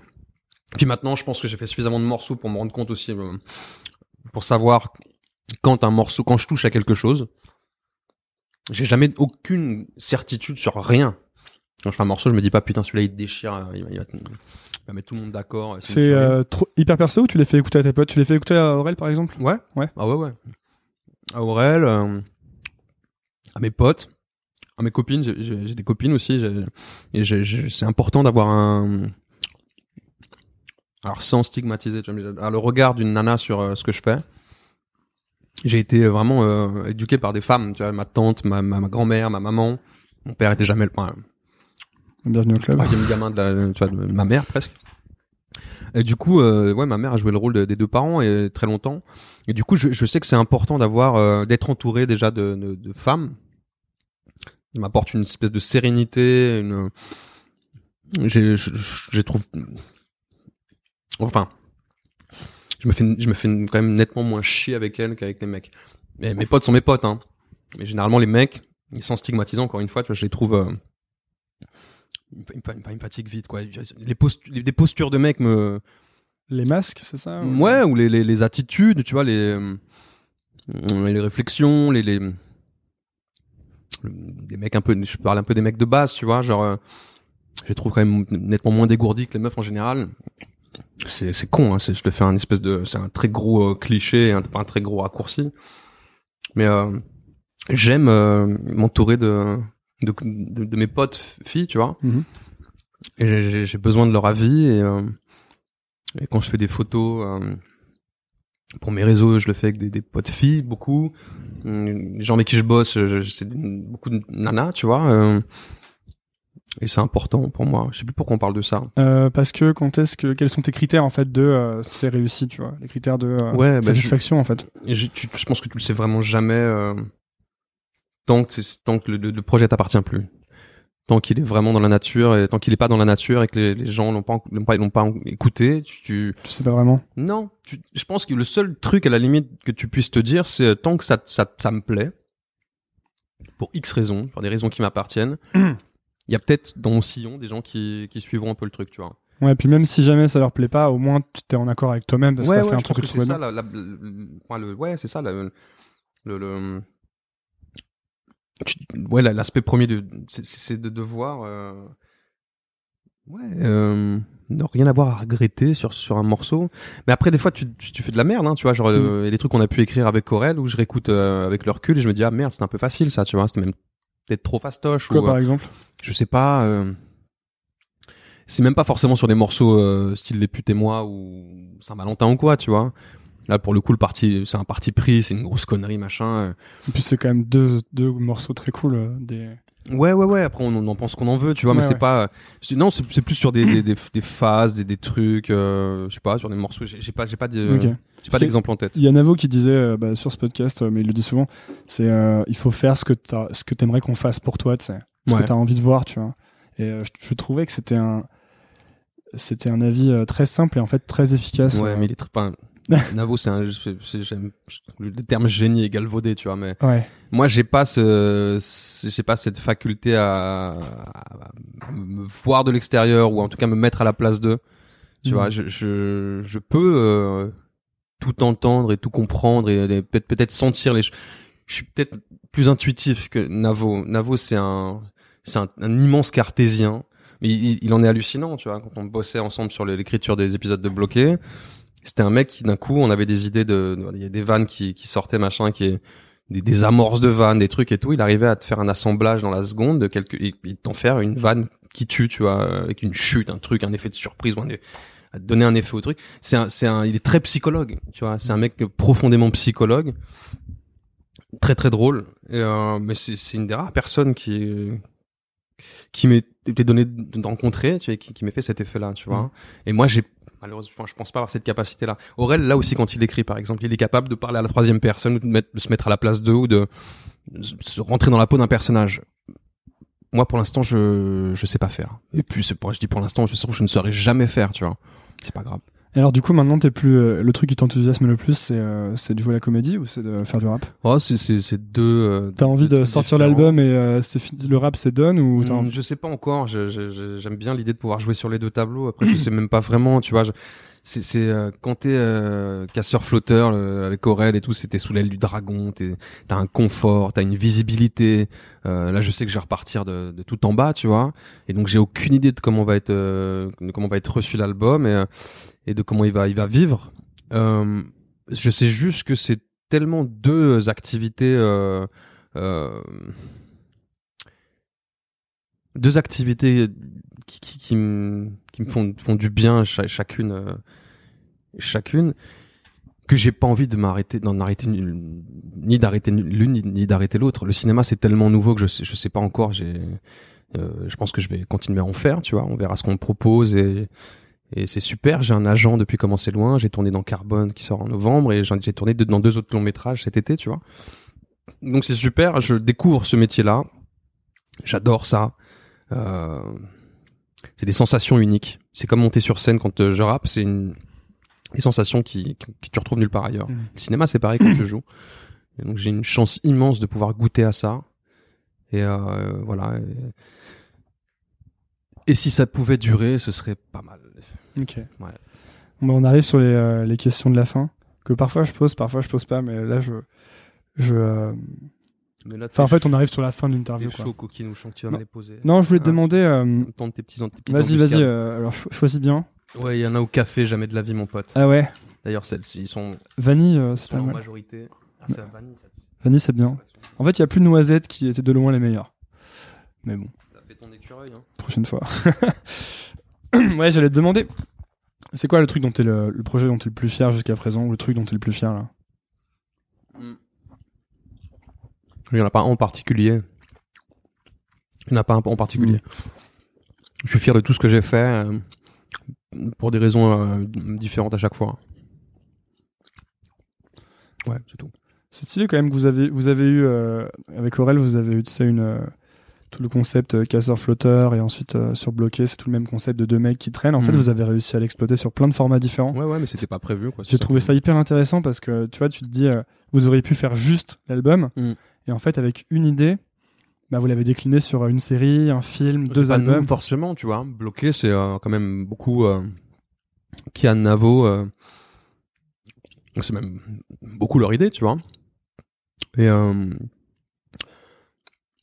Puis maintenant, je pense que j'ai fait suffisamment de morceaux pour me rendre compte aussi, euh, pour savoir quand un morceau, quand je touche à quelque chose, j'ai jamais aucune certitude sur rien. Quand je fais un morceau, je me dis pas putain celui-là il te déchire, euh, va mettre tout le monde d'accord. C'est une tuerie. euh, hyper perso ou tu les fais écouter à tes potes? Tu les fais écouter à Aurel par exemple? Ouais. Ouais. Ah ouais, ouais. À Aurel, euh, à mes potes, à mes copines. J'ai- des copines aussi. Et c'est important d'avoir un. Alors sans stigmatiser, tu vois, mais avoir le regard d'une nana sur euh, ce que je fais. J'ai été vraiment euh, éduqué par des femmes, tu vois, ma tante, ma, ma, ma grand-mère, ma maman. Mon père était jamais le point Bienvenue au club. troisième gamin de, ma mère presque. Et du coup, euh, ouais, ma mère a joué le rôle de- des deux parents et très longtemps. Et du coup, je, sais que c'est important d'avoir, euh, d'être entouré déjà de, femmes. Ça m'apporte une espèce de sérénité, une. J'ai, je, trouve. Enfin, je me fais, je me fais quand même nettement moins chier avec elles qu'avec les mecs. Mais mes potes sont mes potes, hein. Mais généralement, les mecs, ils sont stigmatisants. Encore une fois, tu vois, je les trouve. euh, il me fa- il fatigue vite quoi. Les postures les, des postures de mecs me Les masques, c'est ça ou- ouais ou les, les, les attitudes tu vois les euh, les réflexions les les le- des mecs un peu je parle un peu des mecs de base tu vois genre euh, je les trouve quand même nettement moins dégourdis que les meufs en général. C'est c'est con hein, c'est je te fais un espèce de c'est un très gros euh, cliché un, pas un très gros raccourci. Mais euh, j'aime euh, m'entourer de de, de de mes potes filles tu vois. Mhm. et j'ai- besoin de leur avis et, euh, et quand je fais des photos euh, pour mes réseaux je le fais avec des, des potes filles beaucoup. Hum, les gens avec qui je bosse je- c'est beaucoup de nanas tu vois euh, et c'est important pour moi. Je sais plus pourquoi on parle de ça. Euh, parce que quand est-ce que quels sont tes critères en fait de euh, c'est réussi, tu vois, les critères de euh, Ouais, bah, satisfaction en fait. et j'ai- tu- je pense que tu le sais vraiment jamais tant que tant que le, le projet t'appartient plus tant qu'il est vraiment dans la nature et tant qu'il est pas dans la nature et que les, les gens l'ont pas l'ont pas l'ont pas en- écouté tu, tu Tu sais pas vraiment. Non, tu- je pense que le seul truc à la limite que tu puisses te dire, c'est euh, tant que ça, ça, ça me plaît, pour X raisons, pour des raisons qui m'appartiennent, il y a peut-être dans mon sillon des gens qui, qui suivront un peu le truc, tu vois. Ouais, puis même si jamais ça leur plaît pas, au moins tu t'es en accord avec toi-même parce que t'as fait un truc que que c'est ça, bien. la, la- le, ouais, c'est ça, la- le, le, tu- ouais, la- l'aspect premier de, c'est- de devoir, euh, ouais, euh, ne rien avoir à regretter sur sur un morceau. Mais après, des fois, tu, tu, tu fais de la merde, hein, tu vois, genre Mm. euh, il y a des trucs qu'on a pu écrire avec Corel où je réécoute euh, avec le recul et je me dis ah merde, c'était un peu facile ça, tu vois, c'était même peut-être trop fastoche Quoi ou par euh, exemple? je sais pas. euh, c'est même pas forcément sur des morceaux euh, style Les putes et moi ou Saint-Valentin ou quoi, tu vois. Là, pour le coup, le parti, c'est un parti pris, c'est une grosse connerie, machin. euh. Et puis c'est quand même deux, deux morceaux très cool. euh, des... Ouais, ouais, ouais. Après, on, en pense qu'on en veut, tu vois, mais c'est ouais. pas. Non, c'est c'est plus sur des, des, des, des phases, des, des trucs, euh, je sais pas, sur des morceaux. J'ai pas, j'ai pas, d'exemple en tête. Il y a Navo qui disait euh, bah, sur ce podcast, mais il le dit souvent, c'est il faut faire ce que t'as, ce que t'aimerais qu'on fasse pour toi, tu sais, ce Ouais. que t'as envie de voir, tu vois. Et je, je trouvais que c'était un c'était un avis très simple et en fait très efficace. Ouais, mais il est très. Navo, c'est un. j'aime- Le terme génie est galvaudé, tu vois, mais. Ouais. Moi, j'ai pas ce, j'ai pas cette faculté à, à me voir de l'extérieur ou en tout cas me mettre à la place d'eux. Tu Mhm. vois, je, je, je peux euh, tout entendre et tout comprendre et, et peut-être peut-être sentir les. ch- Je suis peut-être plus intuitif que Navo. Navo, c'est un, c'est un, un immense cartésien, mais il, il en est hallucinant. Tu vois, quand on bossait ensemble sur l'écriture des épisodes de Bloqué, c'était un mec qui d'un coup, on avait des idées de, il y a des vannes qui, qui sortaient machin, qui est des, des amorces de vannes, des trucs et tout. Il arrivait à te faire un assemblage dans la seconde de quelques, et, et t'en faire une vanne qui tue, tu vois, avec une chute, un truc, un effet de surprise ou un, à te donner un effet au truc. C'est un, c'est un, il est très psychologue, tu vois. C'est un mec profondément psychologue, très très drôle. Et, euh, mais c'est, c'est une des rares personnes qui qui m'est été donné de rencontrer, tu vois, qui, qui m'ait fait cet effet-là, tu vois. Mhm. Et moi, j'ai malheureusement, je pense pas avoir cette capacité-là. Aurel, là aussi, quand il écrit, par exemple, il est capable de parler à la troisième personne, de, se mettre à la place d'eux, ou de, se rentrer dans la peau d'un personnage. Moi, pour l'instant, je je sais pas faire. Et puis, c'est pour, je dis pour l'instant, je je ne saurais jamais faire, tu vois. C'est pas grave. Et alors, du coup, maintenant, t'es plus. euh, le truc qui t'enthousiasme le plus, c'est euh, c'est de jouer la comédie ou c'est de faire du rap? Oh, c'est c'est c'est deux. euh, T'as envie de sortir l'album et euh, c'est fini- le rap c'est done ou t'as Hmm, envie? Je sais pas encore. J'aime bien l'idée de pouvoir jouer sur les deux tableaux. Après, je sais même pas vraiment. Tu vois, je- c'est euh, quand t'es euh, casseur flotteur le- avec Aurel et tout, c'était sous l'aile du dragon. T'as un confort, t'as une visibilité. Euh, là, je sais que je vais repartir de, de tout en bas, tu vois. Et donc, j'ai aucune idée de comment va être euh, de comment va être reçu l'album et, euh, et de comment il va il va vivre. Euh, je sais juste que c'est tellement deux activités. Deux activités qui, qui, qui, me, qui me font, font du bien cha- chacune, euh, chacune, que j'ai pas envie de m'arrêter, d'en arrêter ni d'arrêter l'une ni, d'arrêter l'autre. Le cinéma c'est tellement nouveau que je sais, je sais pas encore. J'ai, euh, je pense que je vais continuer à en faire, tu vois. On verra ce qu'on me propose et c'est super. J'ai un agent depuis commencer loin. J'ai tourné dans Carbone qui sort en novembre et j'ai tourné dans deux autres longs métrages cet été, tu vois. Donc c'est super. Je découvre ce métier-là. J'adore ça. Euh, c'est des sensations uniques. C'est comme monter sur scène quand euh, je rappe. C'est une des sensations qui, qui- que tu retrouves nulle part ailleurs. Mhm. Le cinéma, c'est pareil quand je joue. Et donc j'ai une chance immense de pouvoir goûter à ça. Et euh, voilà. Et... et si ça pouvait durer, ce serait pas mal. Ok. Ouais. Bon, bah, on arrive sur les, euh, les questions de la fin que parfois je pose, parfois je pose pas, mais là je. je euh, Mais là, Enfin, en fait, on arrive sur la fin de l'interview. chaud, tu vas Non. me les poser. Non, je voulais te Ah. demander. euh, Tente tes petits, vas-y, vas-y. euh, alors, cho- choisis bien. Ouais, il y en a au café, jamais de la vie, mon pote. Ah ouais. D'ailleurs, celles-ci, ils sont, Vanille, euh, c'est pas en mal. majorité. Ah, c'est la vanille, ça. Vanille, c'est bien. En fait, il y a plus de noisettes qui étaient de loin les meilleures. Mais bon, Ça fait ton écureuil, hein. prochaine fois. ouais, j'allais te demander. C'est quoi le truc dont t'es le, le projet dont t'es le plus fier jusqu'à présent ou le truc dont t'es le plus fier là? Il n'y en a pas un en particulier. Il n'y en a pas un en particulier. Je suis fier de tout ce que j'ai fait euh, pour des raisons euh, différentes à chaque fois. Ouais, c'est tout. C'est stylé quand même que vous avez, vous avez eu, euh, avec Aurel, vous avez eu, tu sais, une, euh, tout le concept euh, casseur-flotteur et ensuite euh, surbloqué, c'est tout le même concept de deux mecs qui traînent. En fait, Mhm. vous avez réussi à l'exploiter sur plein de formats différents. Ouais, ouais, mais c'était pas prévu. J'ai trouvé ça hyper intéressant parce que, tu vois, tu te dis, vous auriez pu faire juste l'album Mhm. Et en fait, avec une idée, bah, vous l'avez décliné sur une série, un film, deux pas albums. nous, forcément, tu vois. Bloqué, c'est euh, quand même beaucoup. Euh, Kian Navo, euh, c'est même beaucoup leur idée, tu vois. Et euh,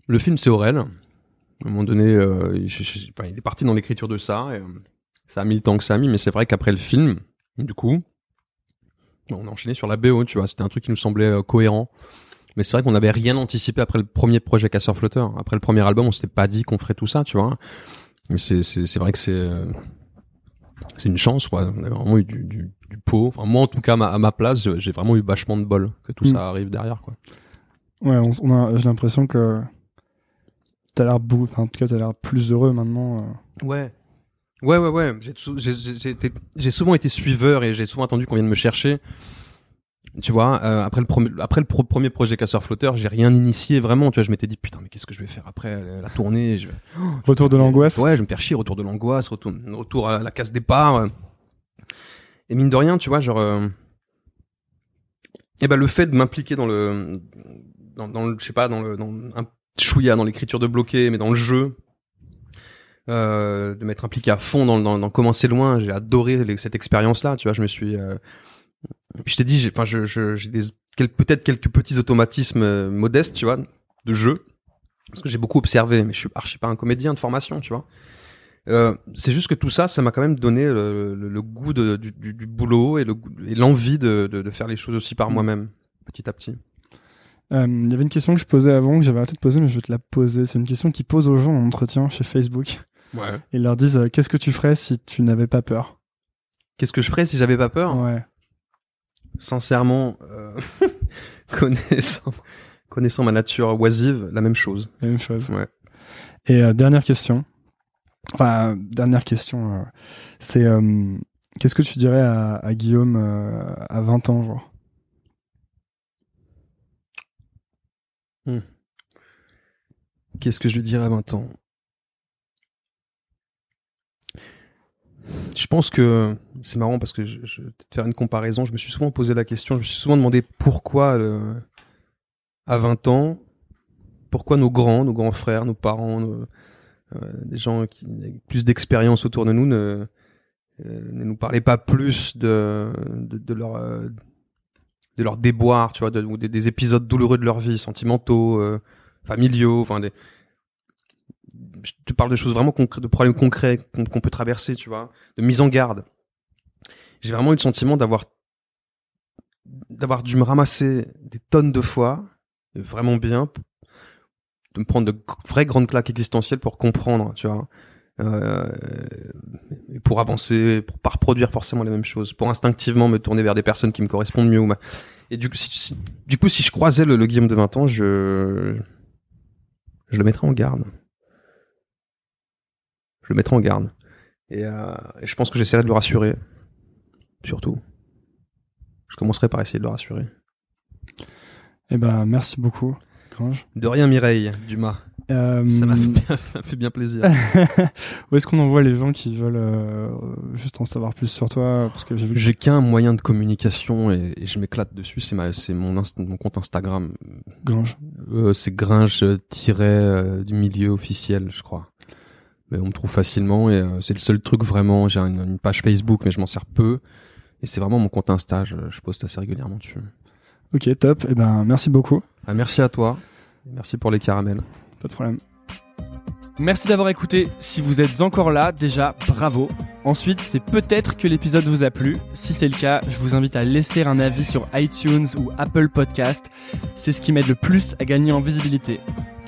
le film, c'est Aurel. À un moment donné, il, je- je- enfin, il est parti dans l'écriture de ça. Et, ça a mis le temps que ça a mis, mais c'est vrai qu'après le film, du coup, on a enchaîné sur la BO, tu vois. C'était un truc qui nous semblait cohérent. Mais c'est vrai qu'on n'avait rien anticipé après le premier projet Casseur Flotteur. Après le premier album, on s'était pas dit qu'on ferait tout ça, tu vois. C'est, c'est, c'est vrai que c'est, euh, c'est une chance, quoi. On a vraiment eu du, du, du pot. Enfin, moi, en tout cas, à ma, à ma place, j'ai vraiment eu vachement de bol que tout Mm. ça arrive derrière, quoi. Ouais, on, on a, j'ai l'impression que t'as l'air beau, enfin, en tout cas, t'as l'air plus heureux maintenant. euh. Ouais. Ouais, ouais, ouais. J'ai, j'ai souvent été suiveur et j'ai souvent attendu qu'on vienne me chercher. Tu vois, euh, après le, premier après le pro- premier projet Casseur Flotteur, j'ai rien initié vraiment. Tu vois, je m'étais dit putain, mais qu'est-ce que je vais faire après euh, la tournée je vais... Retour de l'angoisse. Ouais, je vais me faire chier, retour de l'angoisse, retour, retour à la case départ. Et mine de rien, tu vois, genre, euh, eh ben le fait de m'impliquer dans le, dans, dans le, je sais pas, dans le, dans un chouïa, dans l'écriture de bloqué, mais dans le jeu, euh, de m'être impliqué à fond dans, dans, dans commencer loin, j'ai adoré les- cette expérience-là. Tu vois, je me suis, euh, puis je t'ai dit, j'ai, enfin, je, je, j'ai des, quel- peut-être quelques petits automatismes euh, modestes, tu vois, de jeu, parce que j'ai beaucoup observé, mais je suis archi pas un comédien de formation, tu vois. Euh, c'est juste que tout ça, ça m'a quand même donné le, le- le goût de, du, du, du boulot et le goût- et l'envie de, de, de faire les choses aussi par moi-même, petit à petit. Euh, Il y avait une question que je posais avant, que j'avais arrêté de poser, mais je vais te la poser. C'est une question qu'ils posent aux gens en entretien chez Facebook. Ouais. Ils leur disent euh, Qu'est-ce que tu ferais si tu n'avais pas peur? Qu'est-ce que je ferais si j'avais pas peur? Ouais. Sincèrement, euh, connaissant, connaissant ma nature oisive, la même chose. La même chose. Ouais. Et euh, dernière question. Enfin, dernière question. euh, c'est qu'est-ce que tu dirais à, à Guillaume à 20 ans, genre? Qu'est-ce que je lui dirais à 20 ans? Je pense que c'est marrant parce que je, vais te faire une comparaison. Je me suis souvent posé la question, je me suis souvent demandé pourquoi euh, à 20 ans, pourquoi nos grands, nos grands frères, nos parents, nos- euh, des gens qui avec plus d'expérience autour de nous ne, euh, ne nous parlaient pas plus de, de, de leur de déboire, tu vois, ou des, des épisodes douloureux de leur vie, sentimentaux, familiaux, enfin des je te parle de choses vraiment concrètes, de problèmes concrets qu'on peut traverser, tu vois, de mise en garde. J'ai vraiment eu le sentiment d'avoir d'avoir dû me ramasser des tonnes de fois, vraiment bien, de me prendre de vraies grandes claques existentielles pour comprendre, tu vois, euh, pour avancer, pour pas reproduire forcément les mêmes choses, pour instinctivement me tourner vers des personnes qui me correspondent mieux. Et du coup, si, si- du coup, si je croisais le, le Guillaume de 20 ans, je je le mettrais en garde je le mettrai en garde. Et, euh, et je pense que j'essaierai de le rassurer. Surtout. Je commencerai par essayer de le rassurer. Eh ben, merci beaucoup, Grange. De rien, Mireille Dumas. Euh, Ça m'a fait, bien- fait plaisir. Où est-ce qu'on envoie les gens qui veulent euh, juste en savoir plus sur toi Parce que j'ai que qu'un moyen de communication et, et je m'éclate dessus. C'est mon, compte Instagram. Grange. Euh, c'est Gringe tiré du milieu officiel, je crois. Mais on me trouve facilement et euh, c'est le seul truc vraiment. J'ai une, une page Facebook, mais je m'en sers peu. Et c'est vraiment mon compte Insta. Je, je poste assez régulièrement dessus. Ok, top. Eh ben, merci beaucoup. Ah, merci à toi. Merci pour les caramels. Pas de problème. Merci d'avoir écouté. Si vous êtes encore là, déjà, bravo. Ensuite, c'est peut-être que l'épisode vous a plu. Si c'est le cas, je vous invite à laisser un avis sur iTunes ou Apple Podcast. C'est ce qui m'aide le plus à gagner en visibilité.